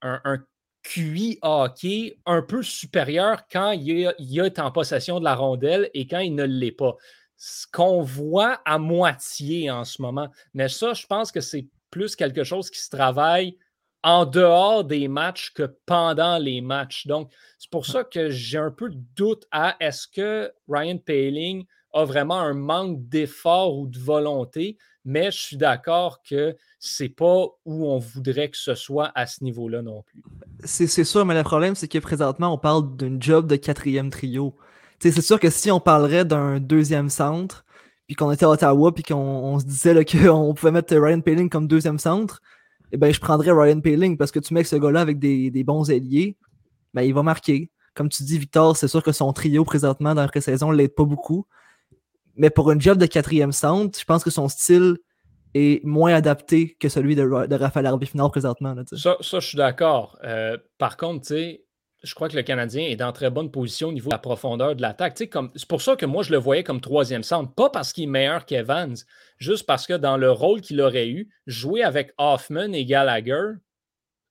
C: un, QI hockey un peu supérieur quand il, est en possession de la rondelle et quand il ne l'est pas. Ce qu'on voit à moitié en ce moment. Mais ça, je pense que c'est plus quelque chose qui se travaille en dehors des matchs que pendant les matchs. Donc, c'est pour ça que j'ai un peu de doute à est-ce que Ryan Paling a vraiment un manque d'effort ou de volonté, mais je suis d'accord que c'est pas où on voudrait que ce soit à ce niveau-là non plus.
E: C'est sûr, mais le problème, c'est que présentement, on parle d'un job de quatrième trio. C'est sûr que si on parlerait d'un deuxième centre, puis qu'on était à Ottawa, puis qu'on se disait [laughs] qu'on pouvait mettre Ryan Paling comme deuxième centre, eh ben, je prendrais Ryan Paling parce que tu mets ce gars-là avec des, bons alliés, ben, il va marquer. Comme tu dis, Victor, c'est sûr que son trio présentement dans la pré-saison ne l'aide pas beaucoup. Mais pour un job de quatrième centre, je pense que son style est moins adapté que celui de, de Raphaël Harvey Final présentement.
C: ça, ça, je suis d'accord. Euh, par contre, je crois que le Canadien est dans très bonne position au niveau de la profondeur de l'attaque. C'est pour ça que moi, je le voyais comme troisième centre. Pas parce qu'il est meilleur qu'Evans, juste parce que dans le rôle qu'il aurait eu, jouer avec Hoffman et Gallagher,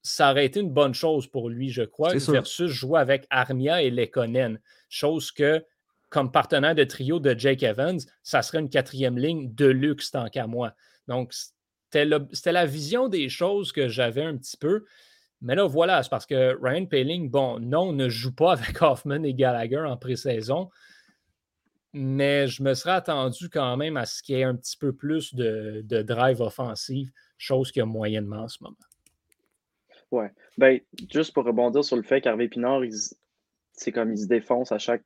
C: ça aurait été une bonne chose pour lui, je crois, versus jouer avec Armia et Lekonen. Chose que, comme partenaire de trio de Jake Evans, ça serait une quatrième ligne de luxe tant qu'à moi. Donc, c'était la vision des choses que j'avais un petit peu. Mais là, voilà, c'est parce que Ryan Paling, bon, non, ne joue pas avec [laughs] Hoffman et Gallagher en pré-saison, mais je me serais attendu quand même à ce qu'il y ait un petit peu plus de, drive offensif, chose qu'il y a moyennement en ce moment.
F: Ouais. Ben, juste pour rebondir sur le fait qu'Harvey Pinard, c'est comme il se défonce à chaque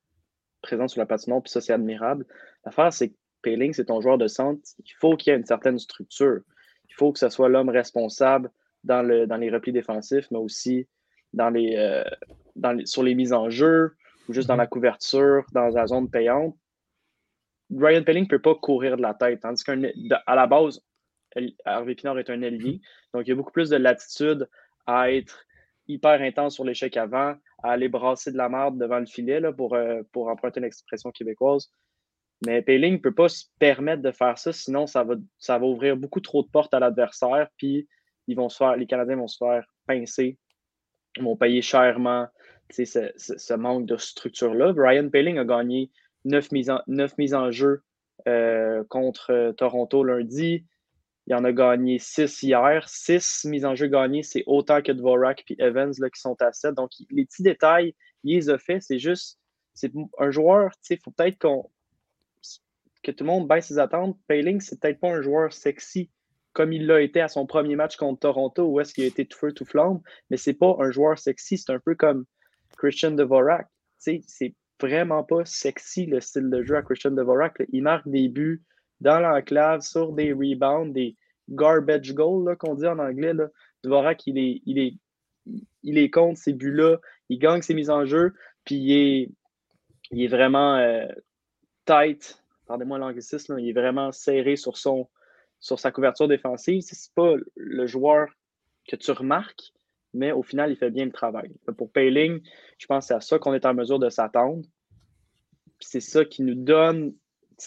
F: présence sur la patinoire, puis ça, c'est admirable. L'affaire, c'est que Paling, c'est ton joueur de centre. Il faut qu'il y ait une certaine structure. Il faut que ce soit l'homme responsable dans, le, dans les replis défensifs, mais aussi dans les, euh, dans sur les mises en jeu ou juste dans la couverture, dans la zone payante. Ryan Pelling ne peut pas courir de la tête, tandis qu'à la base, Harvey Pinard est un allié. Donc, il y a beaucoup plus de latitude à être hyper intense sur l'échec avant, à aller brasser de la merde devant le filet, là, pour, euh, pour emprunter une expression québécoise. Mais Payling ne peut pas se permettre de faire ça, sinon ça va, ça va ouvrir beaucoup trop de portes à l'adversaire, puis ils vont se faire, les Canadiens vont se faire pincer, ils vont payer chèrement ce, ce, manque de structure-là. Ryan Payling a gagné neuf mises en, mises en jeu euh, contre euh, Toronto lundi. Il en a gagné six hier. Six mises en jeu gagnées, c'est autant que Dvorak et Evans là, qui sont à 7. Donc, les petits détails, il les a fait. C'est juste, c'est un joueur, il faut peut-être qu'on que tout le monde baisse ses attentes. Payling, c'est peut-être pas un joueur sexy comme il l'a été à son premier match contre Toronto, où est-ce qu'il a été tout feu, tout flamme, mais c'est pas un joueur sexy. C'est un peu comme Christian Dvorak. C'est vraiment pas sexy le style de jeu à Christian Dvorak. Il marque des buts dans l'enclave, sur des rebounds, des garbage goals qu'on dit en anglais. Là. Dvorak, il est, il est, il est contre ces buts-là, il gagne ses mises en jeu, puis il est, il est vraiment euh, tight, pardonnez-moi l'anglicisme, il est vraiment serré sur, son, sur sa couverture défensive. C'est pas le joueur que tu remarques, mais au final, il fait bien le travail. Pour Payling, je pense que c'est à ça qu'on est en mesure de s'attendre. C'est ça qui nous donne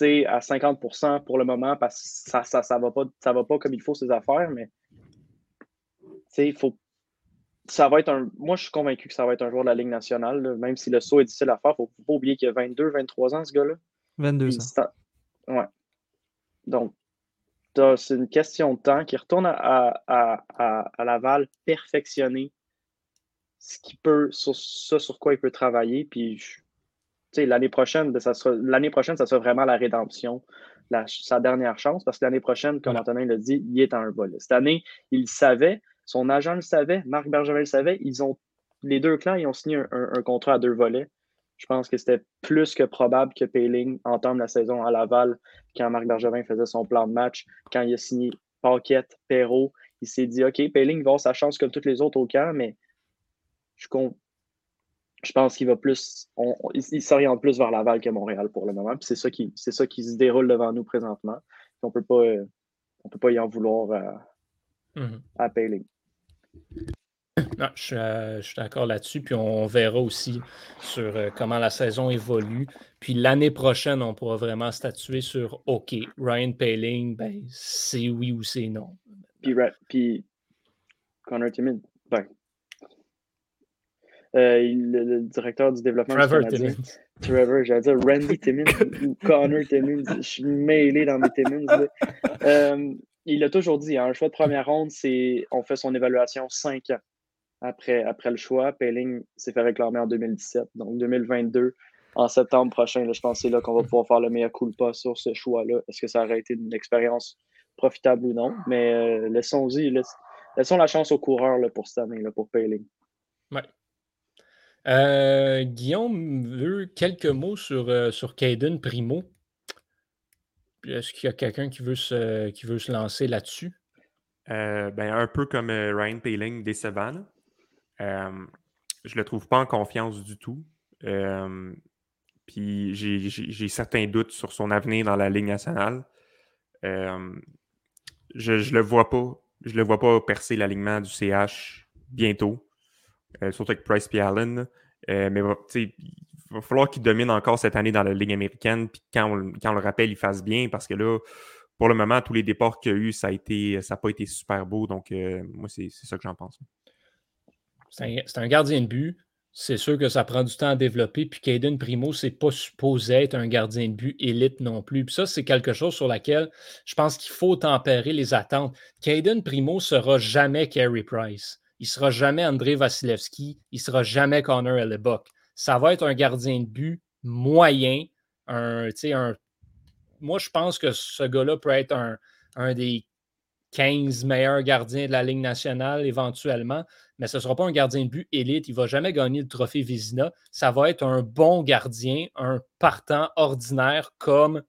F: à 50% pour le moment parce que ça ne ça, ça va, pas, va pas comme il faut ses affaires, mais il faut. Ça va être un. Moi, je suis convaincu que ça va être un joueur de la Ligue nationale, même si le saut est difficile à faire. Il ne faut pas oublier qu'il a 22, 23 ans, ce gars-là.
E: 22 ans.
F: Ouais. Donc, c'est une question de temps qui retourne à, à, Laval perfectionner ce qui peut, sur ce sur quoi il peut travailler. Puis, l'année prochaine, ben, ça l'année prochaine, ça sera vraiment la rédemption, sa dernière chance, parce que l'année prochaine, comme Antonin l'a dit, il est en un vol. Cette année, il savait, son agent le savait, Marc Bergevin le savait, ils ont, les deux clans, ils ont signé un contrat à deux volets. Je pense que c'était plus que probable que Payling entame la saison à Laval quand Marc Bergevin faisait son plan de match, quand il a signé Paquette, Perrault. Il s'est dit OK, Payling va avoir sa chance comme toutes les autres au camp, mais je, je pense qu'il va plus. il, s'oriente plus vers Laval que Montréal pour le moment. c'est ça, qui, ça qui se déroule devant nous présentement. on ne peut pas y en vouloir à, à Payling.
C: Euh, je, suis d'accord là-dessus. Puis on verra aussi sur euh, comment la saison évolue. Puis l'année prochaine, on pourra vraiment statuer sur OK, Ryan Paling, ben, c'est oui ou c'est non.
F: Puis, puis Connor Timmins, ben, euh, le, directeur du développement
C: Trevor Timmins.
F: Trevor, j'allais dire Randy Timmins ou Connor Timmins. Je suis mêlé dans mes Timmins. il a toujours dit, hein, un choix de première ronde, c'est on fait son évaluation 5 ans après, après le choix. Pelling s'est fait réclamer en 2017. Donc 2022, en septembre prochain, je pense que c'est là qu'on va pouvoir faire le meilleur coup pas sur ce choix-là. Est-ce que ça aurait été une expérience profitable ou non? Mais euh, laissons-y, laissons la chance aux coureurs là, pour cette année, là, pour Pelling.
C: Ouais. Euh, Guillaume veut quelques mots sur, euh, sur Caden Primo. Est-ce qu'il y a quelqu'un qui, veut se, qui veut se lancer là-dessus?
D: ben, un peu comme Ryan Paling décevant. Euh, je le trouve pas en confiance du tout. Euh, puis j'ai certains doutes sur son avenir dans la Ligue nationale. Euh, je ne le vois pas. Je le vois pas percer l'alignement du CH bientôt. surtout avec Price et Allen. mais il va falloir qu'il domine encore cette année dans la Ligue américaine. Puis quand on, quand on, le rappelle, il fasse bien parce que là, pour le moment, tous les départs qu'il y a eu, ça n'a pas été super beau. Donc, moi, c'est ça que j'en pense.
C: C'est un, gardien de but. C'est sûr que ça prend du temps à développer. Puis Caden Primo, c'est pas supposé être un gardien de but élite non plus. Puis ça, c'est quelque chose sur laquelle je pense qu'il faut tempérer les attentes. Caden Primo sera jamais Carey Price. il sera jamais André Vasilevski, il sera jamais Connor Hellebuck. Ça va être un gardien de but moyen, un, moi, je pense que ce gars-là peut être un, des 15 meilleurs gardiens de la Ligue nationale éventuellement, mais ce ne sera pas un gardien de but élite. Il ne va jamais gagner le trophée Vizina. Ça va être un bon gardien, un partant ordinaire comme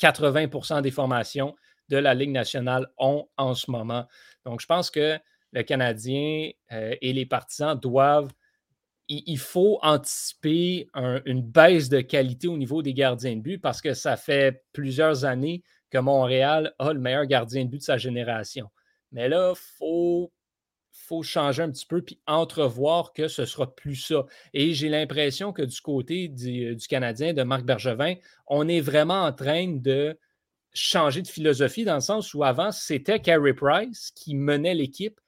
C: 80% des formations de la Ligue nationale ont en ce moment. Donc, je pense que le Canadien euh, et les partisans doivent. Il, faut anticiper une baisse de qualité au niveau des gardiens de but parce que ça fait plusieurs années que Montréal a le meilleur gardien de but de sa génération. Mais là, il faut, changer un petit peu puis entrevoir que ce ne sera plus ça. Et j'ai l'impression que du côté du, du, Canadien, de Marc Bergevin, on est vraiment en train de changer de philosophie dans le sens où avant, c'était Carey Price qui menait l'équipe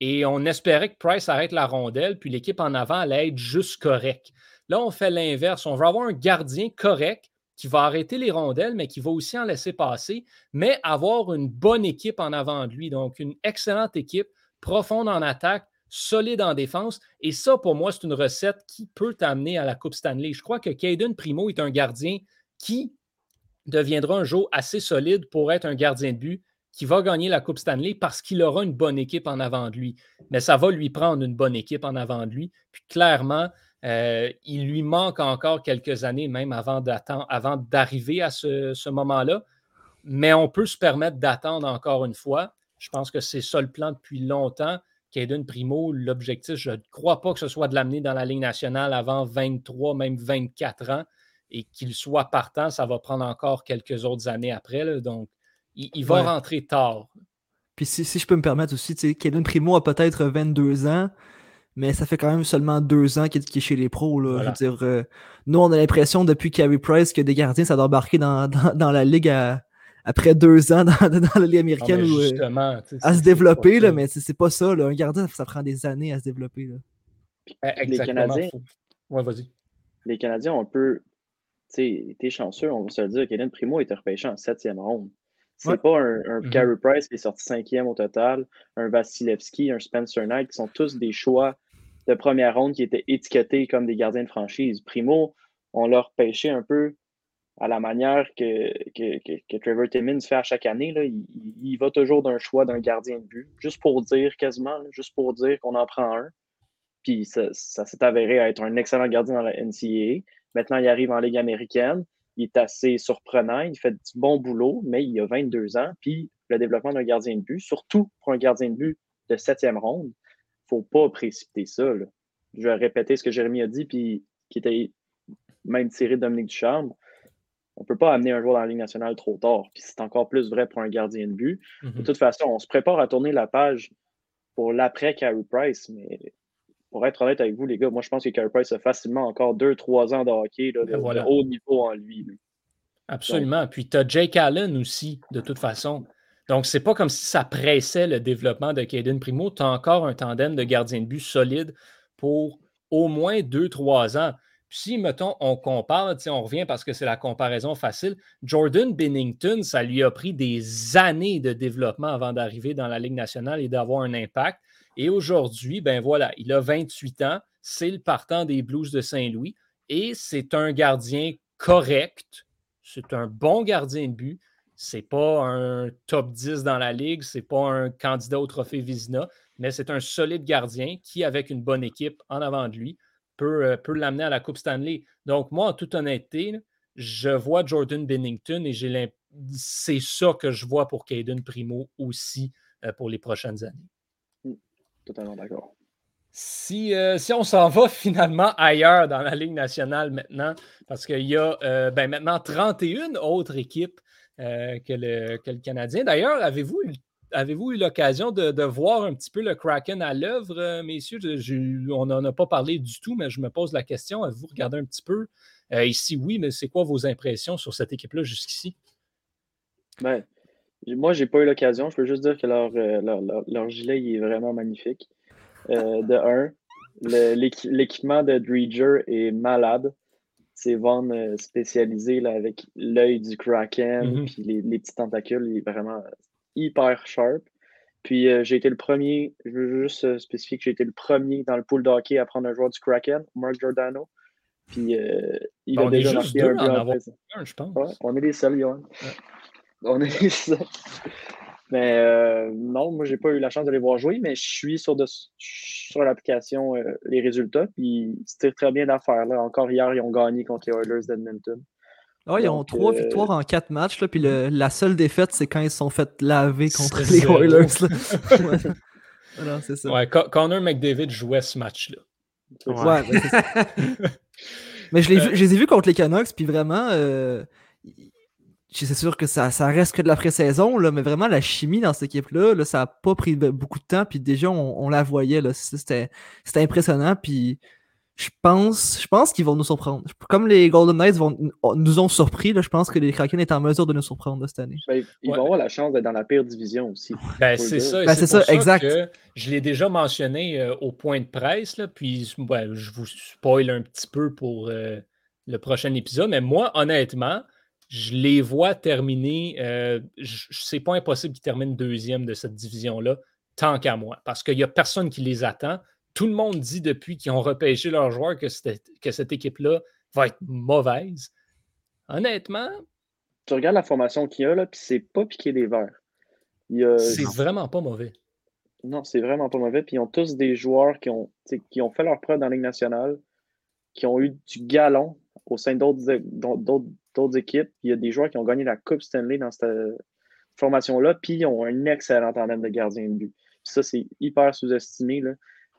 C: et on espérait que Price arrête la rondelle, puis l'équipe en avant allait être juste correcte. Là, on fait l'inverse. On veut avoir un gardien correct qui va arrêter les rondelles, mais qui va aussi en laisser passer, mais avoir une bonne équipe en avant de lui. Donc, une excellente équipe, profonde en attaque, solide en défense. Et ça, pour moi, c'est une recette qui peut t'amener à la Coupe Stanley. Je crois que Caden Primo est un gardien qui deviendra un jour assez solide pour être un gardien de but qui va gagner la Coupe Stanley parce qu'il aura une bonne équipe en avant de lui. Mais ça va lui prendre une bonne équipe en avant de lui. Puis clairement, euh, il lui manque encore quelques années même avant d'arriver à ce, moment-là. Mais on peut se permettre d'attendre encore une fois. Je pense que c'est ça le plan depuis longtemps. Caden Primo, l'objectif, je ne crois pas que ce soit de l'amener dans la Ligue nationale avant 23, même 24 ans. Et qu'il soit partant, ça va prendre encore quelques autres années après. donc, il, va rentrer tard.
E: Puis si, je peux me permettre aussi, Caden Primo a peut-être 22 ans, mais ça fait quand même seulement deux ans qu'il est chez les pros. Là. Je veux dire, euh, nous, on a l'impression depuis Carey Price que des gardiens, ça doit embarquer dans, [laughs] dans, la ligue après deux ans dans, [laughs] la Ligue américaine euh, à se développer, là, mais c'est pas ça. Là. Un gardien, ça prend des années à se développer. Là.
F: Eh, les Canadiens,
C: ouais, vas-y.
F: Les Canadiens ont un peu. Tu sais, chanceux, on va se le dire. Kellen Primo était repêché en septième ronde. C'est pas un, un mm Price qui est sorti cinquième au total, un Vasilevski, un Spencer Knight, qui sont tous des choix de première ronde qui étaient étiquetés comme des gardiens de franchise. Primo, on leur pêché un peu à la manière que, que, Trevor Timmins fait à chaque année. Là. Il, va toujours d'un choix d'un gardien de but, juste pour dire quasiment, juste pour dire qu'on en prend un. Puis ça, s'est avéré être un excellent gardien dans la NCAA. Maintenant, il arrive en Ligue américaine il est assez surprenant, il fait du bon boulot, mais il a 22 ans, puis le développement d'un gardien de but, surtout pour un gardien de but de septième ronde, faut pas précipiter ça. Je vais répéter ce que Jérémy a dit, puis qui était même tiré de Dominique Ducharme. On ne peut pas amener un joueur dans la Ligue nationale trop tard, puis c'est encore plus vrai pour un gardien de but. De mm-hmm. toute façon, on se prépare à tourner la page pour l'après Carey Price, mais pour être honnête avec vous, les gars, moi, je pense que Carey Price a facilement encore 2-3 ans de hockey de, haut niveau en lui.
C: Absolument. Puis tu as Jake Allen aussi, de toute façon. Donc, c'est pas comme si ça pressait le développement de Caden Primo. Tu as encore un tandem de gardien de but solide pour au moins 2-3 ans. Puis si, mettons, on compare, on revient parce que c'est la comparaison facile, Jordan Bennington, ça lui a pris des années de développement avant d'arriver dans la Ligue nationale et d'avoir un impact. Et aujourd'hui, ben voilà, il a 28 ans, c'est le partant des Blues de Saint-Louis et c'est un gardien correct, c'est un bon gardien de but. C'est pas un top 10 dans la ligue, c'est pas un candidat au trophée Vizina, mais c'est un solide gardien qui, avec une bonne équipe en avant de lui, peut, euh, peut l'amener à la Coupe Stanley. Donc, moi, en toute honnêteté, je vois Jordan Bennington et j'ai c'est ça que je vois pour Caden Primo aussi euh, pour les prochaines années.
F: Totalement d'accord.
C: Si, euh, si, on s'en va finalement ailleurs dans la Ligue nationale maintenant, parce qu'il y a euh, ben maintenant 31 autres équipes euh, que, le, Canadien. D'ailleurs, avez-vous eu l'occasion de, voir un petit peu le Kraken à l'œuvre, messieurs? on n'en a pas parlé du tout, mais je me pose la question. Avez-vous regardé un petit peu? ici, oui, mais c'est quoi vos impressions sur cette équipe-là jusqu'ici?
F: Ben, moi, j'ai pas eu l'occasion. Je peux juste dire que leur, euh, gilet il est vraiment magnifique. Euh, de un, l'équipement de Dreger est malade. C'est Von euh, spécialisé là, avec l'œil du Kraken, mm les, petits tentacules, il est vraiment hyper sharp. Puis euh, j'ai été le premier, je veux juste euh, spécifier que j'ai été le premier dans le pool de hockey à prendre un joueur du Kraken, Mark Giordano. Puis euh, il a déjà marqué un but
C: je pense.
F: Ouais, on est les seuls, Johan. On est les seuls. Mais euh, non, moi, j'ai pas eu la chance de les voir jouer, mais je suis sur, de- sur l'application euh, les résultats, puis c'était très bien d'affaire. Là. Encore hier, ils ont gagné contre les Oilers d'Edmonton.
E: Ah, ils ont
F: Donc,
E: trois
F: euh,
E: victoires en quatre matchs, là, puis le- la seule défaite, c'est quand ils se sont fait laver contre les
C: zéro.
E: Oilers. là. [laughs] Ouais. [laughs] Voilà, c'est ça.
C: Ouais, Co- Connor McDavid jouait ce match-là.
D: Ouais.
E: Ouais, ben, c'est ça. [laughs] Mais je, l'ai vu- je les ai vus contre les Canucks, puis vraiment, euh, c'est sûr que ça, ça reste que de la pré-saison, là, mais vraiment, la chimie dans cette équipe-là, là, ça n'a pas pris be- beaucoup de temps, puis déjà, on, on la voyait, là, c'était c'était impressionnant, puis je pense, je pense qu'ils vont nous surprendre. Comme les Golden Knights vont, nous ont surpris, là, je pense que les Kraken est en mesure de nous surprendre cette année.
F: Ben, ils
C: Ouais.
F: vont avoir la chance d'être dans la pire division aussi.
C: Ben, c'est ça.
E: Ben,
C: c'est
E: ça, exact.
C: que je l'ai déjà mentionné euh, au point de presse, là, puis ouais, je vous spoil un petit peu pour euh, le prochain épisode, mais moi, honnêtement, je les vois terminer. euh, c'est pas impossible qu'ils terminent deuxième de cette division-là, tant qu'à moi, parce qu'il n'y a personne qui les attend. Tout le monde dit depuis qu'ils ont repêché leurs joueurs que, cette équipe-là va être mauvaise. Honnêtement,
F: Tu regardes la formation qu'il y a, là, puis c'est pas piqué des verres. A-
C: c'est vraiment pas mauvais.
F: Non, c'est vraiment pas mauvais. Puis ils ont tous des joueurs qui ont, qui ont fait leur preuve dans la Ligue nationale, qui ont eu du galon au sein d'autres équipes. Il y a des joueurs qui ont gagné la Coupe Stanley dans cette formation-là, puis ils ont un excellent tandem de gardiens de but. Ça, c'est hyper sous-estimé.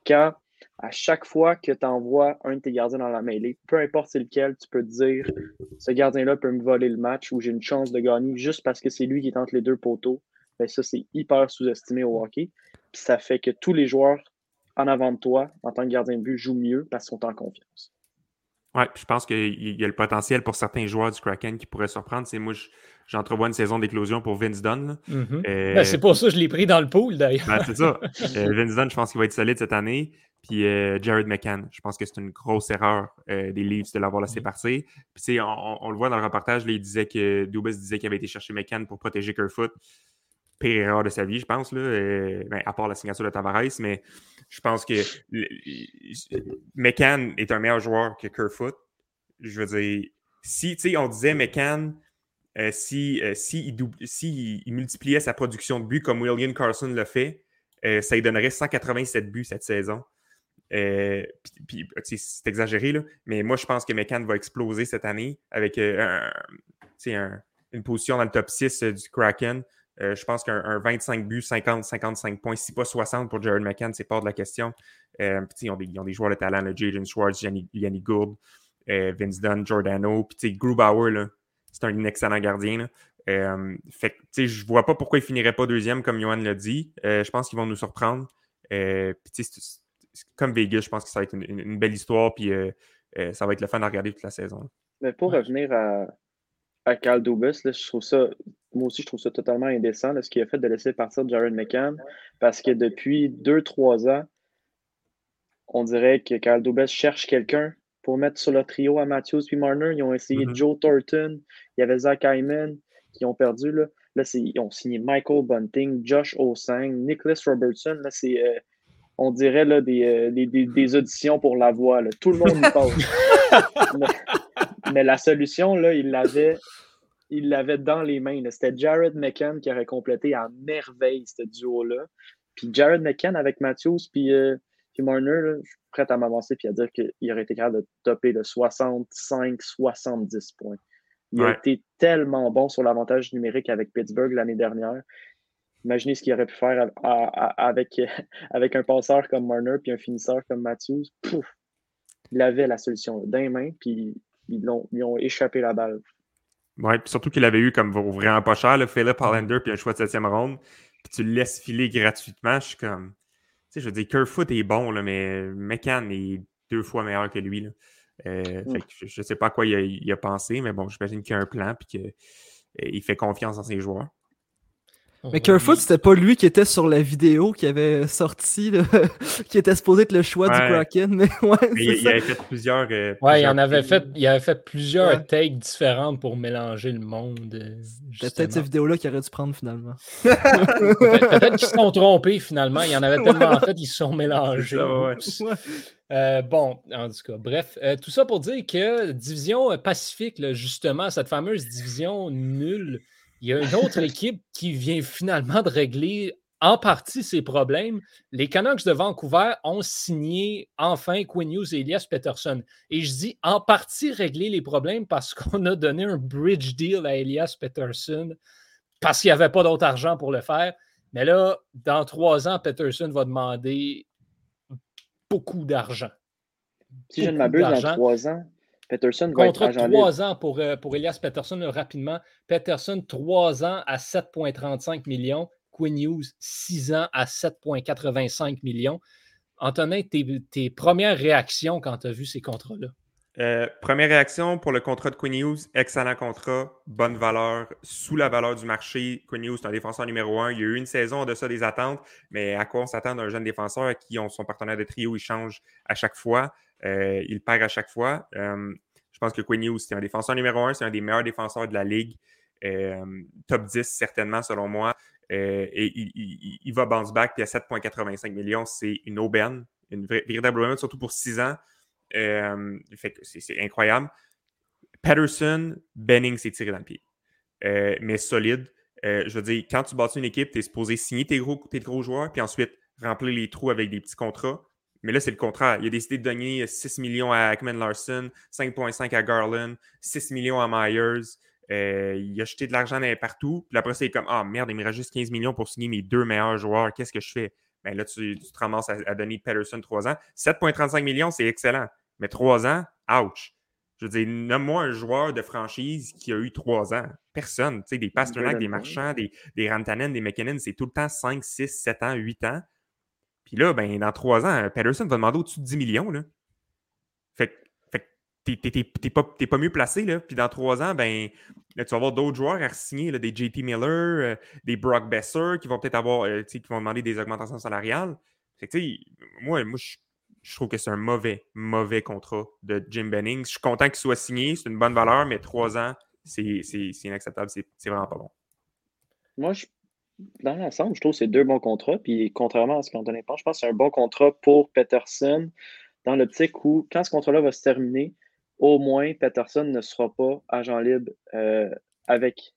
F: Quand à chaque fois que tu envoies un de tes gardiens dans la mêlée, peu importe c'est lequel, tu peux te dire ce gardien-là peut me voler le match ou j'ai une chance de gagner juste parce que c'est lui qui est entre les deux poteaux. Ben ça, c'est hyper sous-estimé au hockey. Puis ça fait que tous les joueurs en avant de toi, en tant que gardien de but, jouent mieux parce qu'ils sont en confiance.
D: Puis je pense qu'il y a le potentiel pour certains joueurs du Kraken qui pourraient surprendre. C'est moi, je- j'entrevois une saison d'éclosion pour Vince Dunn.
C: Mhm.
D: Euh,
C: Ben, c'est pour ça que je l'ai pris dans le pool, d'ailleurs.
D: ben, c'est ça. [laughs] Euh, Vince Dunn, je pense qu'il va être solide cette année. Puis euh, Jared McCann, je pense que c'est une grosse erreur des Leafs de l'avoir laissé partir. Puis on- on le voit dans le reportage, là, il disait que Dubas disait qu'il avait été chercher McCann pour protéger Kerfoot. Pire erreur de sa vie, je pense, là. Euh, ben, à part la signature de Tavares, mais je pense que McCann est un meilleur joueur que Kerfoot. Je veux dire, si, on disait McCann, euh, si, euh, si, il doubl- si il- multipliait sa production de buts comme William Carson le fait, euh, ça lui donnerait 187 buts cette saison. C'est exagéré, là, mais moi, je pense que McCann va exploser cette année avec une position dans le top 6 euh, du Kraken. Euh, je pense qu'un un 25 buts, 50, 55 points, si pas 60 pour Jared McCann, c'est pas de la question. Euh, puis, tu sais, ils, ont des, ils ont des joueurs de talent, là, Jaden Schwartz, Yanni, Yanni Gould, euh, Vince Dunn, Giordano, puis tu sais, Grubauer, là, c'est un excellent gardien. là. Euh, fait que, tu sais, je vois pas pourquoi ils finiraient pas deuxième, comme Johan l'a dit. Euh, je pense qu'ils vont nous surprendre. Euh, puis, tu sais, c'est- c'est comme Vegas, je pense que ça va être une, une- une belle histoire, puis euh, euh, ça va être le fun à regarder toute la saison.
F: Mais pour revenir à, à Carl Dubas, là, je trouve ça, moi aussi, je trouve ça totalement indécent, là, ce qu'il a fait de laisser partir Jared McCann, parce que depuis deux, trois ans, on dirait que Carl Dubas cherche quelqu'un pour mettre sur le trio à Matthews puis Marner. Ils ont essayé
D: Mhm.
F: Joe Thornton, il y avait Zach Hyman qui ont perdu. Là, là ils ont signé Michael Bunting, Josh Osang, Nicholas Robertson. Là, c'est, euh, on dirait là, des, euh, des, des- des auditions pour la voix. là. Tout le monde y passe. [laughs] mais, mais la solution, là, il l'avait il l'avait dans les mains. C'était Jared McCann qui aurait complété à merveille ce duo-là. Puis Jared McCann avec Matthews puis, euh, puis Marner, là, je suis prêt à m'avancer puis à dire qu'il aurait été capable de topper le 65-70 points. Il a été tellement bon sur l'avantage numérique avec Pittsburgh l'année dernière. Imaginez ce qu'il aurait pu faire à- à- à- avec, [laughs] avec un passeur comme Marner puis un finisseur comme Matthews. Pouf! Il avait la solution d'un main, puis ils, l'ont- ils ont échappé la balle.
D: Ouais, puis surtout qu'il avait eu comme vraiment pas cher, là, Philip Hollander, puis un choix de septième ronde, puis tu le laisses filer gratuitement. Je suis comme. Tu sais, je veux dire, Kerfoot est bon, là, mais McCann est deux fois meilleur que lui. Là. Euh,
F: Mm.
D: fait que je, je sais pas à quoi il a, il a pensé, mais bon, j'imagine qu'il y a un plan, puis qu'il fait confiance en ses joueurs.
E: Mais Kerfoot, c'était pas lui qui était sur la vidéo qui avait sorti, là, [laughs] qui était supposé être le choix du. Kraken. Mais [laughs] ouais,
D: Mais il, il avait fait plusieurs. euh,
C: Ouais, il en avait fait, il avait fait plusieurs
E: Ouais.
C: takes différentes pour mélanger le monde. euh,
E: C'était peut-être cette vidéo-là qu'il aurait dû prendre finalement. [laughs]
C: Peut- Peut-être qu'ils se sont trompés finalement. Il y en avait tellement fait, ils se sont mélangés.
D: ça.
C: Euh, bon, en tout cas, bref, euh, tout ça pour dire que division Pacifique, là, justement, cette fameuse division nulle, il y a une autre équipe qui vient finalement de régler en partie ses problèmes. Les Canucks de Vancouver ont signé enfin Quinn Hughes et Elias Peterson. Et je dis en partie régler les problèmes parce qu'on a donné un bridge deal à Elias Peterson parce qu'il n'y avait pas d'autre argent pour le faire. Mais là, dans trois ans, Peterson va demander beaucoup d'argent.
F: Si je ne m'abuse, dans trois ans, Peterson va être
C: Contrat de
F: agent libre.
C: trois ans pour, euh, pour Elias Peterson euh, rapidement. Peterson, trois ans à 7,35 millions. Quinn Hughes, six ans à 7,85 millions. Antonin, tes, tes premières réactions quand tu as vu ces contrats-là?
D: Euh, première réaction pour le contrat de Quinn Hughes, excellent contrat, bonne valeur, sous la valeur du marché. Quinn Hughes est un défenseur numéro un. Il y a eu une saison en deçà des attentes, mais à quoi on s'attend d'un jeune défenseur à qui on, son partenaire de trio, il change à chaque fois, euh, il perd à chaque fois. Euh, je pense que Quinn Hughes, c'est un défenseur numéro un, c'est un des meilleurs défenseurs de la ligue. Top 10 certainement selon moi. Et il, va bounce back, puis à 7,85 millions, c'est une aubaine, une véritable aubaine, surtout pour 6 ans. C'est incroyable. Patterson, Benning s'est tiré dans le pied. Euh, mais solide. Euh, je veux dire, quand tu bâtis une équipe, tu es supposé signer tes gros, tes gros joueurs, puis ensuite remplir les trous avec des petits contrats. Mais là, c'est le contraire. Il a décidé de donner 6 millions à Ackman Larson, 5,5 à Garland, 6 millions à Myers. Euh, il a jeté de l'argent partout. Puis après, c'est comme Ah merde, il me reste juste 15 millions pour signer mes deux meilleurs joueurs. Qu'est-ce que je fais? Ben là, tu, tu te ramasses à, à donner Patterson 3 ans. 7,35 millions, c'est excellent. Mais 3 ans, ouch. Je veux dire, nomme-moi un joueur de franchise qui a eu 3 ans. Personne. Tu sais, des Pasternak, des Marchands, des, des Rantanen, des McKinnon, c'est tout le temps 5, 6, 7 ans, 8 ans. Puis là, ben, dans 3 ans, Patterson va demander au-dessus de 10 millions. Là. Fait, que- t'es- t'es- t'es t'es pas, t'es pas mieux placé. Là. Puis dans 3 ans, ben, là, tu vas avoir d'autres joueurs à signer, des JT Miller, euh, des Brock Besser qui vont peut-être avoir, euh, qui vont demander des augmentations salariales. Fait que, tu sais, moi, moi je, je trouve que c'est un mauvais, mauvais contrat de Jim Benning. Je suis content qu'il soit signé, c'est une bonne valeur, mais 3 ans, c'est c'est- c'est inacceptable, c'est c'est vraiment pas bon.
F: Moi, je- dans l'ensemble, je trouve que c'est deux bons contrats. Puis contrairement à ce qu'Antonin pense, je pense que c'est un bon contrat pour Peterson dans l'optique où, quand ce contrat-là va se terminer, au moins Peterson ne sera pas agent libre euh, avec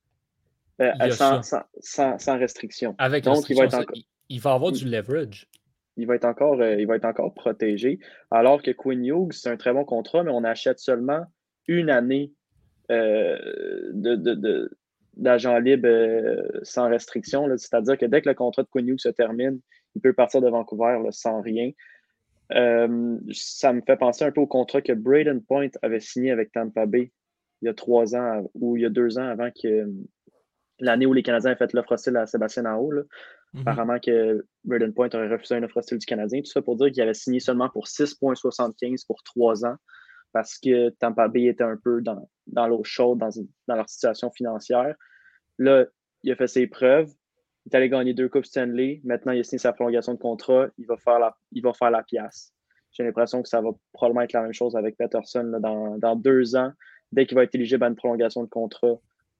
F: euh, sans, sans, sans- sans restriction.
C: Avec
F: Donc, il va
C: restriction,
F: être
C: ça,
F: encore-
C: il, il va avoir du leverage.
F: Il va être encore, euh, il va être encore protégé. Alors que Quinn Hughes, c'est un très bon contrat, mais on achète seulement une année euh, d'agent libre euh, sans restriction. C'est-à-dire que dès que le contrat de Quinn Hughes se termine, il peut partir de Vancouver sans rien. Euh, ça me fait penser un peu au contrat que Braden Point avait signé avec Tampa Bay il y a trois ans ou il y a deux ans avant que l'année où les Canadiens ont fait l'offre hostile à Sébastien Aho.
E: Mhm.
F: Apparemment que Braden Point aurait refusé une offre hostile du Canadien. Tout ça pour dire qu'il avait signé seulement pour 6,75 pour trois ans parce que Tampa Bay était un peu dans, dans l'eau chaude dans, dans leur situation financière. Là, il a fait ses preuves. Il est allé gagner deux Coupes Stanley. Maintenant, il a signé sa prolongation de contrat. Il va faire la, il va faire la pièce. J'ai l'impression que ça va probablement être la même chose avec Peterson dans, dans deux ans. Dès qu'il va être éligible à une prolongation de contrat,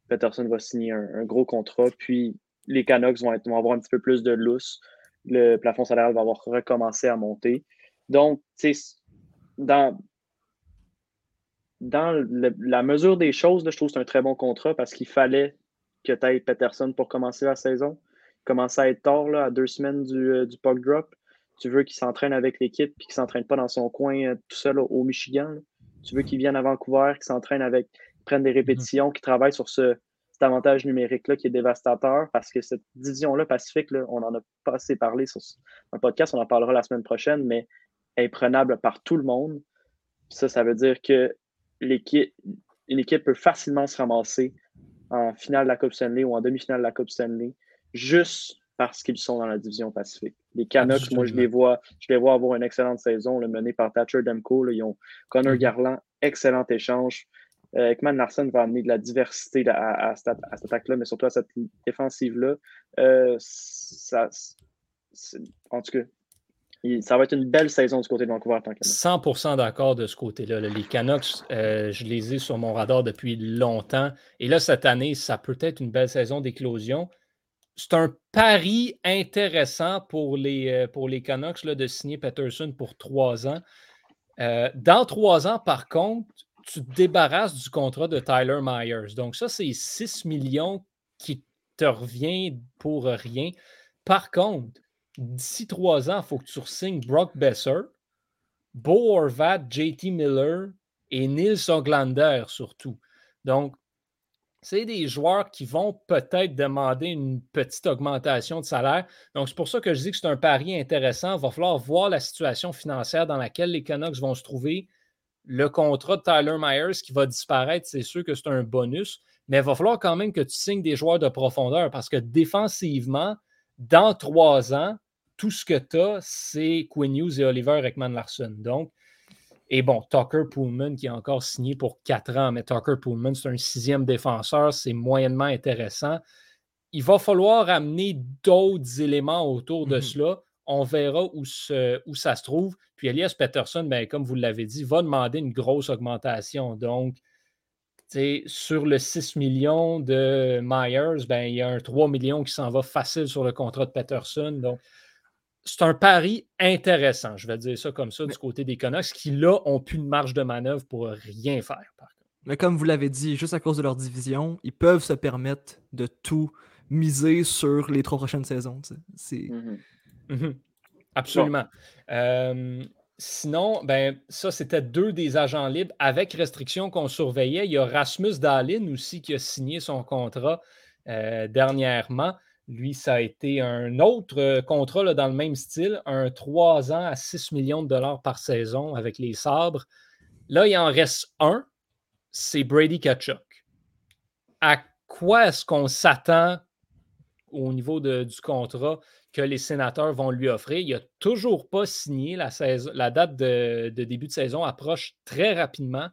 F: Peterson va signer un, un gros contrat. Puis les Canucks vont, être- vont avoir un petit peu plus de lousse. Le plafond salarial va avoir recommencé à monter. Donc, tu sais, dans, dans le- la mesure des choses, là, je trouve que c'est un très bon contrat parce qu'il fallait que tu aies Peterson pour commencer la saison. Il commençait à être tard, là, à deux semaines du, euh, du puck drop. Tu veux qu'il s'entraîne avec l'équipe et qu'il ne s'entraîne pas dans son coin euh, tout seul au, au Michigan. là. Tu veux qu'il vienne à Vancouver, qu'il s'entraîne avec, qu'il prenne des répétitions, qu'il travaille sur ce, cet avantage numérique-là qui est dévastateur parce que cette division-là, Pacifique, là, on n'en a pas assez parlé sur le podcast, on en parlera la semaine prochaine, mais est prenable par tout le monde. Ça, ça veut dire que l'équipe, une équipe peut facilement se ramasser en finale de la Coupe Stanley ou en demi-finale de la Coupe Stanley juste parce qu'ils sont dans la division Pacifique. Les Canucks, moi, je les vois, je les vois avoir une excellente saison, le menée par Thatcher Demko. là. ils ont Connor
C: Mhm.
F: Garland, excellent échange. Euh, Ekman Larson va amener de la diversité à, cette, attaque-là, mais surtout à cette défensive-là. Euh, en tout cas, ça va être une belle saison du côté de Vancouver.
C: 100% d'accord de ce côté-là. Les Canucks, euh, je les ai sur mon radar depuis longtemps. Et là, cette année, ça peut être une belle saison d'éclosion. C'est un pari intéressant pour les, pour les Canucks là, de signer Peterson pour trois ans. Dans trois ans, par contre, tu te débarrasses du contrat de Tyler Myers. Donc, ça, c'est 6 millions qui te revient pour rien. Par contre, d'ici trois ans, il faut que tu signes Brock Besser, Bo Horvat, JT Miller et Nils Oglander surtout. Donc, c'est des joueurs qui vont peut-être demander une petite augmentation de salaire. Donc, c'est pour ça que je dis que c'est un pari intéressant. Il va falloir voir la situation financière dans laquelle les Canucks vont se trouver. Le contrat de Tyler Myers qui va disparaître, c'est sûr que c'est un bonus, mais il va falloir quand même que tu signes des joueurs de profondeur parce que défensivement, dans trois ans, tout ce que tu as, c'est Quinn Hughes et Oliver Ekman-Larson. Donc, et bon, Tucker Pullman qui est encore signé pour quatre ans, mais Tucker Pullman, c'est un sixième défenseur, c'est moyennement intéressant. Il va falloir amener d'autres éléments autour de mm-hmm. cela. On verra où, où, ça se trouve. Puis Elias Peterson, ben, comme vous l'avez dit, va demander une grosse augmentation. Donc, sur le 6 millions de Myers, ben, il y a un 3 millions qui s'en va facile sur le contrat de Peterson. Donc, c'est un pari intéressant, je vais dire ça comme ça, du côté des Canucks, qui là ont plus de marge de manœuvre pour rien faire.
E: Mais comme vous l'avez dit, juste à cause de leur division, ils peuvent se permettre de tout miser sur les trois prochaines saisons.
F: Mm-hmm.
C: Mm-hmm. Absolument. Euh, sinon, ben, ça, c'était deux des agents libres avec restrictions qu'on surveillait. Il y a Rasmus Dahlin aussi qui a signé son contrat euh, dernièrement. Lui, ça a été un autre euh, contrat dans le même style, un 3 ans à 6 millions de dollars par saison avec les sabres. Là, il en reste un, c'est Brady Kachuk. À quoi est-ce qu'on s'attend au niveau du contrat que les sénateurs vont lui offrir? Il n'a toujours pas signé la, saison, la date de, début de saison approche très rapidement.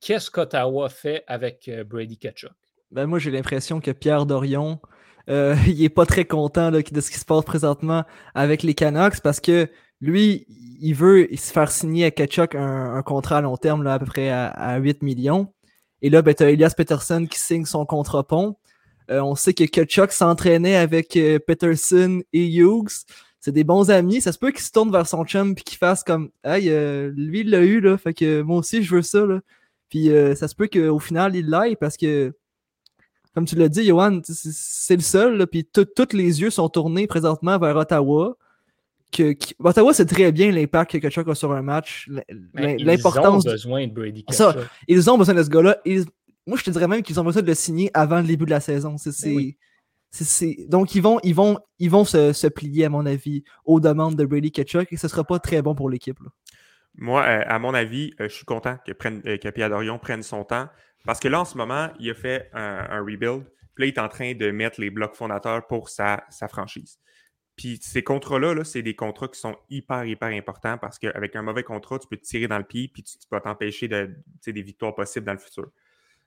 C: Qu'est-ce qu'Ottawa fait avec euh, Brady Kachuk?
E: Ben moi, j'ai l'impression que Pierre Dorion euh, [laughs] il est pas très content de ce qui se passe présentement avec les Canucks parce que lui, il veut se faire signer à Ketchuk un, contrat à long terme, là, à peu près à, 8 millions. Et là, ben, tu as Elias Peterson qui signe son contrat pont. Euh, on sait que Ketchuk s'entraînait avec euh, Peterson et Hughes. C'est des bons amis. Ça se peut qu'il se tourne vers son chum et qu'il fasse comme Hey, lui, il l'a eu, là. Fait que moi aussi, je veux ça. Là. Puis ça se peut qu'au final, il l'aille parce que comme tu l'as dit, Johan, c'est le seul, puis tous les yeux sont tournés présentement vers Ottawa. Que, Ottawa, c'est très bien l'impact que Kachuk a sur un match. L'importance.
C: Ils ont besoin de Brady
E: Ça, ils ont besoin de ce gars-là. Moi, je te dirais même qu'ils ont besoin de le signer avant le début de la saison. C'est, Donc, ils vont, ils vont, ils vont se, plier, à mon avis, aux demandes de Brady Kachuk et ce ne sera pas très bon pour l'équipe.
D: Moi, euh, à mon avis, euh, je suis content que, prenne, euh, que Pierre Dorion prenne son temps. Parce que là, en ce moment, il a fait un, rebuild. Puis là, il est en train de mettre les blocs fondateurs pour sa, franchise. Puis ces contrats-là, c'est des contrats qui sont hyper, hyper importants parce qu'avec un mauvais contrat, tu peux te tirer dans le pied puis tu, peux t'empêcher de, des victoires possibles dans le futur.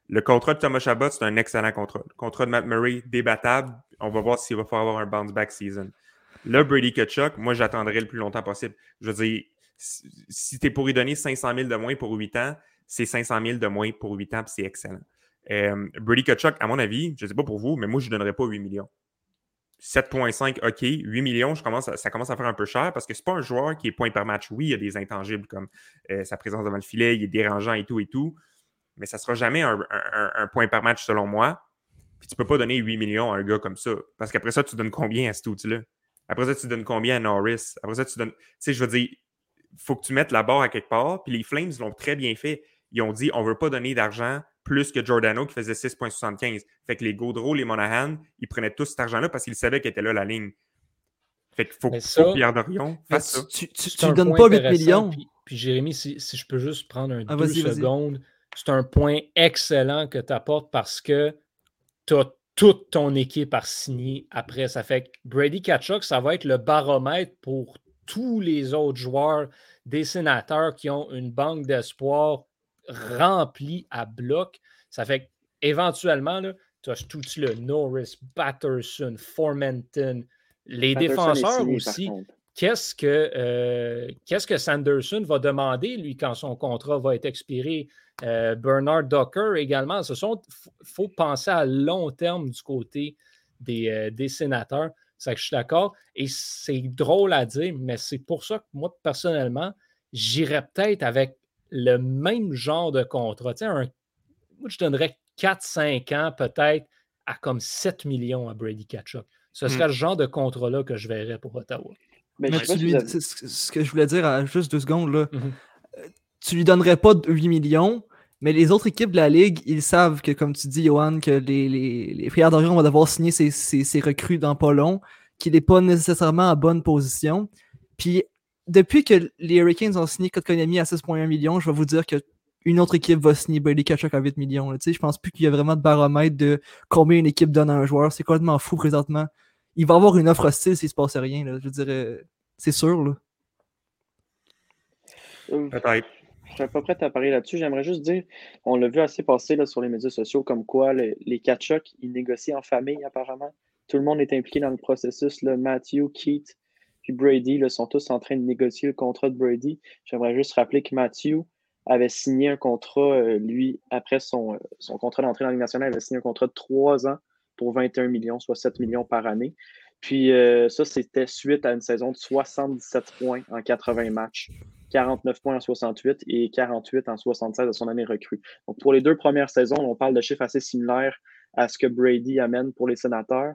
D: Le contrat de Thomas Chabot, c'est un excellent contrat. Le contrat de Matt Murray, débattable. On va voir s'il va falloir avoir un bounce-back season. Là, Brady Kachuk, moi, j'attendrai le plus longtemps possible. Je veux dire, si tu es pour y donner 500 000 de moins pour 8 ans, c'est 500 000 de moins pour 8 ans, c'est excellent. Euh, Brady Kachuk, à mon avis, je ne sais pas pour vous, mais moi, je ne donnerais pas 8 millions. 7,5, OK. 8 millions, ça commence à faire un peu cher parce que ce n'est pas un joueur qui est point par match. Oui, il y a des intangibles comme euh, sa présence devant le filet, il est dérangeant et tout et tout, mais ça ne sera jamais un, point par match selon moi. Puis tu ne peux pas donner 8 millions à un gars comme ça. Parce qu'après ça, tu donnes combien à cet outil-là? Après ça, tu donnes combien à Norris? Après ça, tu donnes. Tu sais, je veux dire, il faut que tu mettes la barre à quelque part. Puis les Flames l'ont très bien fait ils ont dit on ne veut pas donner d'argent plus que Giordano qui faisait 6,75. Fait que les Gaudreau, les Monahan, ils prenaient tout cet argent-là parce qu'ils savaient qu'il était là la ligne. Fait qu'il faut, que Pierre Dorion fasse ça.
E: Tu ne donnes pas 8 millions.
C: Puis, Jérémy, si, je peux juste prendre un ah, deux secondes, c'est un point excellent que tu apportes parce que tu as toute ton équipe à signer après. Ça fait que Brady Kachuk, ça va être le baromètre pour tous les autres joueurs des sénateurs qui ont une banque d'espoir rempli à bloc. Ça fait qu'éventuellement, tu as tout le Norris, Batterson, Formenton, les défenseurs aussi. Qu'est-ce que, euh, qu'est-ce que Sanderson va demander, lui, quand son contrat va être expiré? Euh, Bernard Docker également. Ce sont, faut penser à long terme du côté des, euh, des sénateurs. Ça, je suis d'accord. Et c'est drôle à dire, mais c'est pour ça que moi, personnellement, j'irais peut-être avec le même genre de contrat. Un, moi, je donnerais 4-5 ans peut-être à comme 7 millions à Brady Ketchuk. Ce serait hmm. le genre de contrat-là que je verrais pour Ottawa.
E: Mais, ce que je voulais dire à juste deux secondes, là, euh, tu lui donnerais pas 8 millions, mais les autres équipes de la Ligue, ils savent que, comme tu dis, Johan, que les, les, les d'Orient vont devoir signer ses, recrues dans pas long, qu'il n'est pas nécessairement en bonne position. Puis, depuis que les Hurricanes ont signé Kotkaniemi à 6,1 millions, je vais vous dire qu'une autre équipe va signer Brady Kachuk à 8 millions. Là. Je pense plus qu'il y a vraiment de baromètre de combien une équipe donne à un joueur. C'est complètement fou présentement il va avoir une offre hostile s'il se passe rien. Je dirais, c'est sûr. Là.
F: Euh, Peut-être. Je suis pas prêt à parler là-dessus. J'aimerais juste dire, on l'a vu assez passer là, sur les médias sociaux, comme quoi les, les ils négocient en famille apparemment. Tout le monde est impliqué dans le processus. Là. Matthew, Keith, puis Brady là, sont tous en train de négocier le contrat de Brady. J'aimerais juste rappeler que Matthew avait signé un contrat, euh, lui, après son, euh, son contrat d'entrée dans la Ligue nationale, il avait signé un contrat de trois ans pour 21 millions, soit 7 millions par année. Puis euh, ça, c'était suite à une saison de 77 points en 80 matchs, 49 points en 68 et 48 en 76 de son année recrue. Donc pour les deux premières saisons, on parle de chiffres assez similaires à ce que Brady amène pour les sénateurs.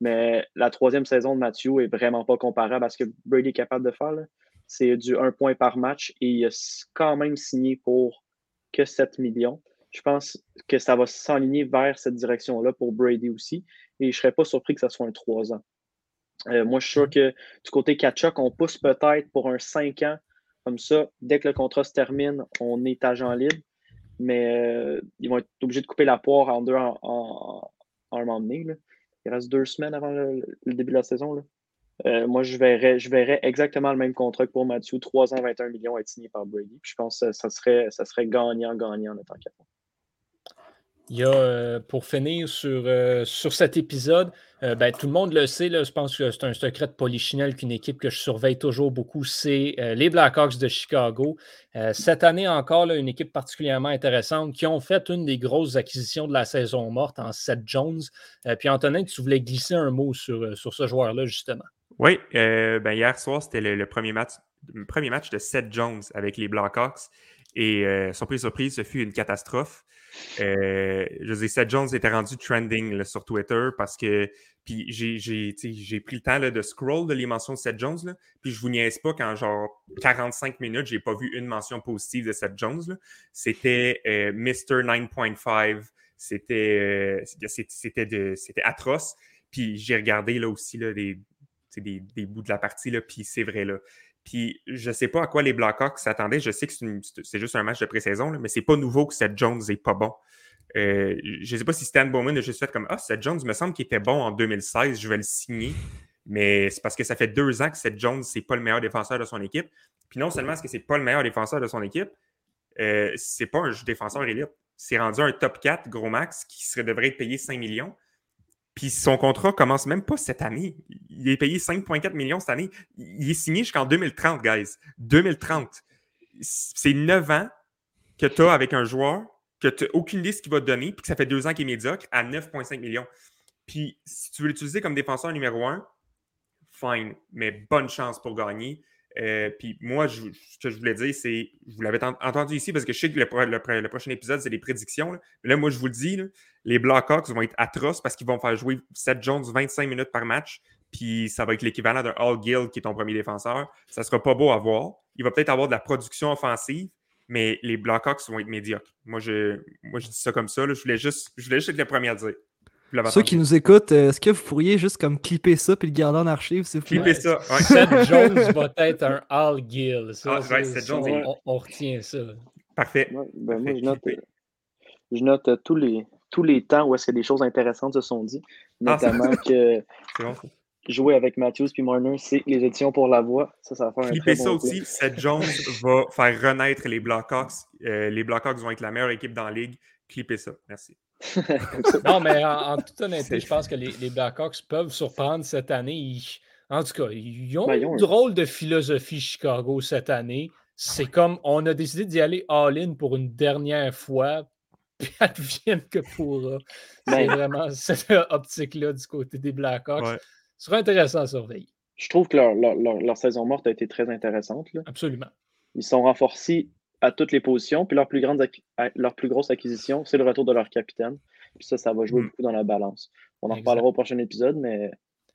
F: Mais la troisième saison de Matthew est vraiment pas comparable à ce que Brady est capable de faire. C'est du 1 point par match et il a quand même signé pour que 7 millions je pense que ça va s'enligner vers cette direction-là pour Brady aussi. Et je ne serais pas surpris que ça soit un 3 ans. Euh, moi, je suis sûr que du côté Kachuk, on pousse peut-être pour un 5 ans. Comme ça, dès que le contrat se termine, on est agent libre. Mais euh, ils vont être obligés de couper la poire en deux en, un moment donné. Il reste deux semaines avant le, début de la saison. Euh, moi, je verrais, je verrais exactement le même contrat que pour Mathieu, 3 ans, 21 millions, être signé par Brady. je pense que ça, serait, ça serait gagnant-gagnant en étant capable.
C: Il y a, euh, pour finir sur, euh, sur cet épisode, euh, ben, tout le monde le sait, là, je pense que c'est un secret de polichinelle qu'une équipe que je surveille toujours beaucoup, c'est les Blackhawks de Chicago. cette année encore, une équipe particulièrement intéressante qui ont fait une des grosses acquisitions de la saison morte en Seth Jones. puis Antonin, tu voulais glisser un mot sur, sur ce joueur-là, justement.
D: Oui, ben, hier soir, c'était le, premier, match, le premier match de Seth Jones avec les Blackhawks. Et surprise, surprise, ce fut une catastrophe. Euh, je sais, Seth Jones était rendu trending sur Twitter parce que j'ai pris le temps de scroll de les mentions de Seth Jones. puis je vous niaise pas qu'en genre 45 minutes, j'ai pas vu une mention positive de Seth Jones. C'était euh, Mr. 9.5. C'était euh, c'était atroce. Puis j'ai regardé là aussi là, des, des, des, bouts de la partie, là, puis c'est vrai. Là. Puis je ne sais pas à quoi les Blackhawks s'attendaient. Je sais que c'est juste un match de pré-saison, mais c'est pas nouveau que Seth Jones n'est pas bon. Euh, je ne sais pas si Stan Bowman a juste fait comme Ah, Seth Jones me semble qu'il était bon en 2016, je vais le signer. Mais c'est parce que ça fait deux ans que Seth Jones, c'est pas le meilleur défenseur de son équipe. Puis non seulement est-ce que c'est pas le meilleur défenseur de son équipe, euh, c'est pas un défenseur élite. C'est rendu un top 4 gros max qui serait, devrait être payé 5 millions. Puis son contrat commence même pas cette année. Il est payé 5,4 millions cette année. Il est signé jusqu'en 2030, guys. 2030. C'est 9 ans que tu as avec un joueur que tu n'as aucune idée ce qu'il va te donner, puis que ça fait 2 ans qu'il est médiocre à 9,5 millions. Puis si tu veux l'utiliser comme défenseur numéro 1, fine, mais bonne chance pour gagner. Euh, puis moi, ce que je voulais dire, c'est, vous l'avez entendu ici parce que je sais que le, prochain épisode, c'est des prédictions. Là. Mais là, moi, je vous le dis, les Blackhawks vont être atroces parce qu'ils vont faire jouer Seth Jones 25 minutes par match. Puis ça va être l'équivalent d'un All Gill qui est ton premier défenseur. Ça sera pas beau à voir. Il va peut-être avoir de la production offensive, mais les Blackhawks vont être médiocres. Moi, je, moi, je dis ça comme ça. Je, voulais juste, je voulais juste être le premier à dire.
E: Ceux qui nous écoutent, euh, est-ce que vous pourriez juste comme clipper ça puis le garder en archive, s'il vous
D: plaît? Clipper ça.
C: Ouais. [laughs] Seth Jones va être un Al Gill. Ça, ah, Jones, on, retient ça.
D: Parfait.
F: ben, moi, je note, je note euh, tous, les, tous les temps où est-ce que des choses intéressantes se sont dites. Ah, notamment que. jouer avec Matthews puis Marner, c'est les éditions pour la voix. Ça, ça va faire un
D: Clippez
F: très
D: ça
F: bon
D: aussi. Seth Jones va faire renaître les Blackhawks. Euh, les Blackhawks vont être la meilleure équipe dans la ligue. Clippez ça. Merci. [laughs]
C: Non, mais en, en toute honnêteté, je pense que les, les Blackhawks peuvent surprendre cette année. Ils- en tout cas, ils ont
F: Ben,
C: une
F: un-
C: drôle de philosophie Chicago cette année. C'est comme on a décidé d'y aller all-in pour une dernière fois, [laughs] puis advienne que pourra. C'est
F: Ben,
C: vraiment [laughs] cette optique-là du côté des Blackhawks.
D: Ouais.
C: Ce sera intéressant à surveiller.
F: je trouve que leur, leur- leur- leur saison morte a été très intéressante. là.
C: Absolument.
F: Ils sont renforcés à toutes les positions. Puis leur plus, grande leur plus grosse acquisition, c'est le retour de leur capitaine. Puis ça, ça va jouer
D: Mm.
F: beaucoup dans la balance. On en reparlera au prochain épisode, mais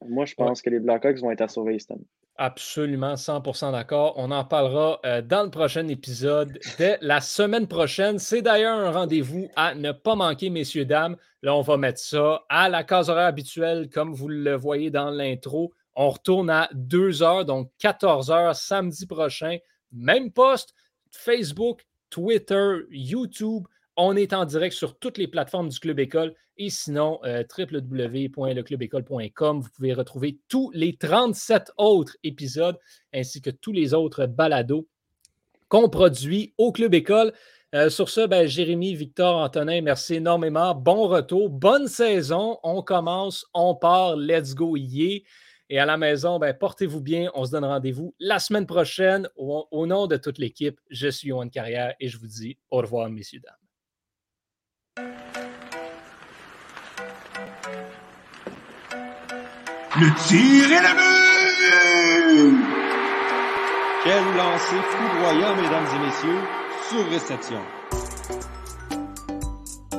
F: moi, je pense que les Blackhawks vont être à surveiller cette année.
C: Absolument, 100% d'accord. On en parlera euh, dans le prochain épisode dès la semaine prochaine. C'est d'ailleurs un rendez-vous à ne pas manquer, messieurs, dames. Là, on va mettre ça à la case horaire habituelle, comme vous le voyez dans l'intro. On retourne à 2 heures, donc 14 heures samedi prochain. Même poste, Facebook, Twitter, YouTube. On est en direct sur toutes les plateformes du Club École et sinon, euh. Vous pouvez retrouver tous les 37 autres épisodes ainsi que tous les autres balados qu'on produit au Club École. Euh, sur ce, ben, Jérémy, Victor, Antonin, merci énormément. Bon retour, bonne saison. On commence, on part, let's go, yeah. Et à la maison, ben, portez-vous bien. On se donne rendez-vous la semaine prochaine. Au, au nom de toute l'équipe, je suis Yohan Carrière et je vous dis au revoir, messieurs, dames.
A: Le tir est le but!
B: Quel lancer foudroyant, mesdames et messieurs, sur réception.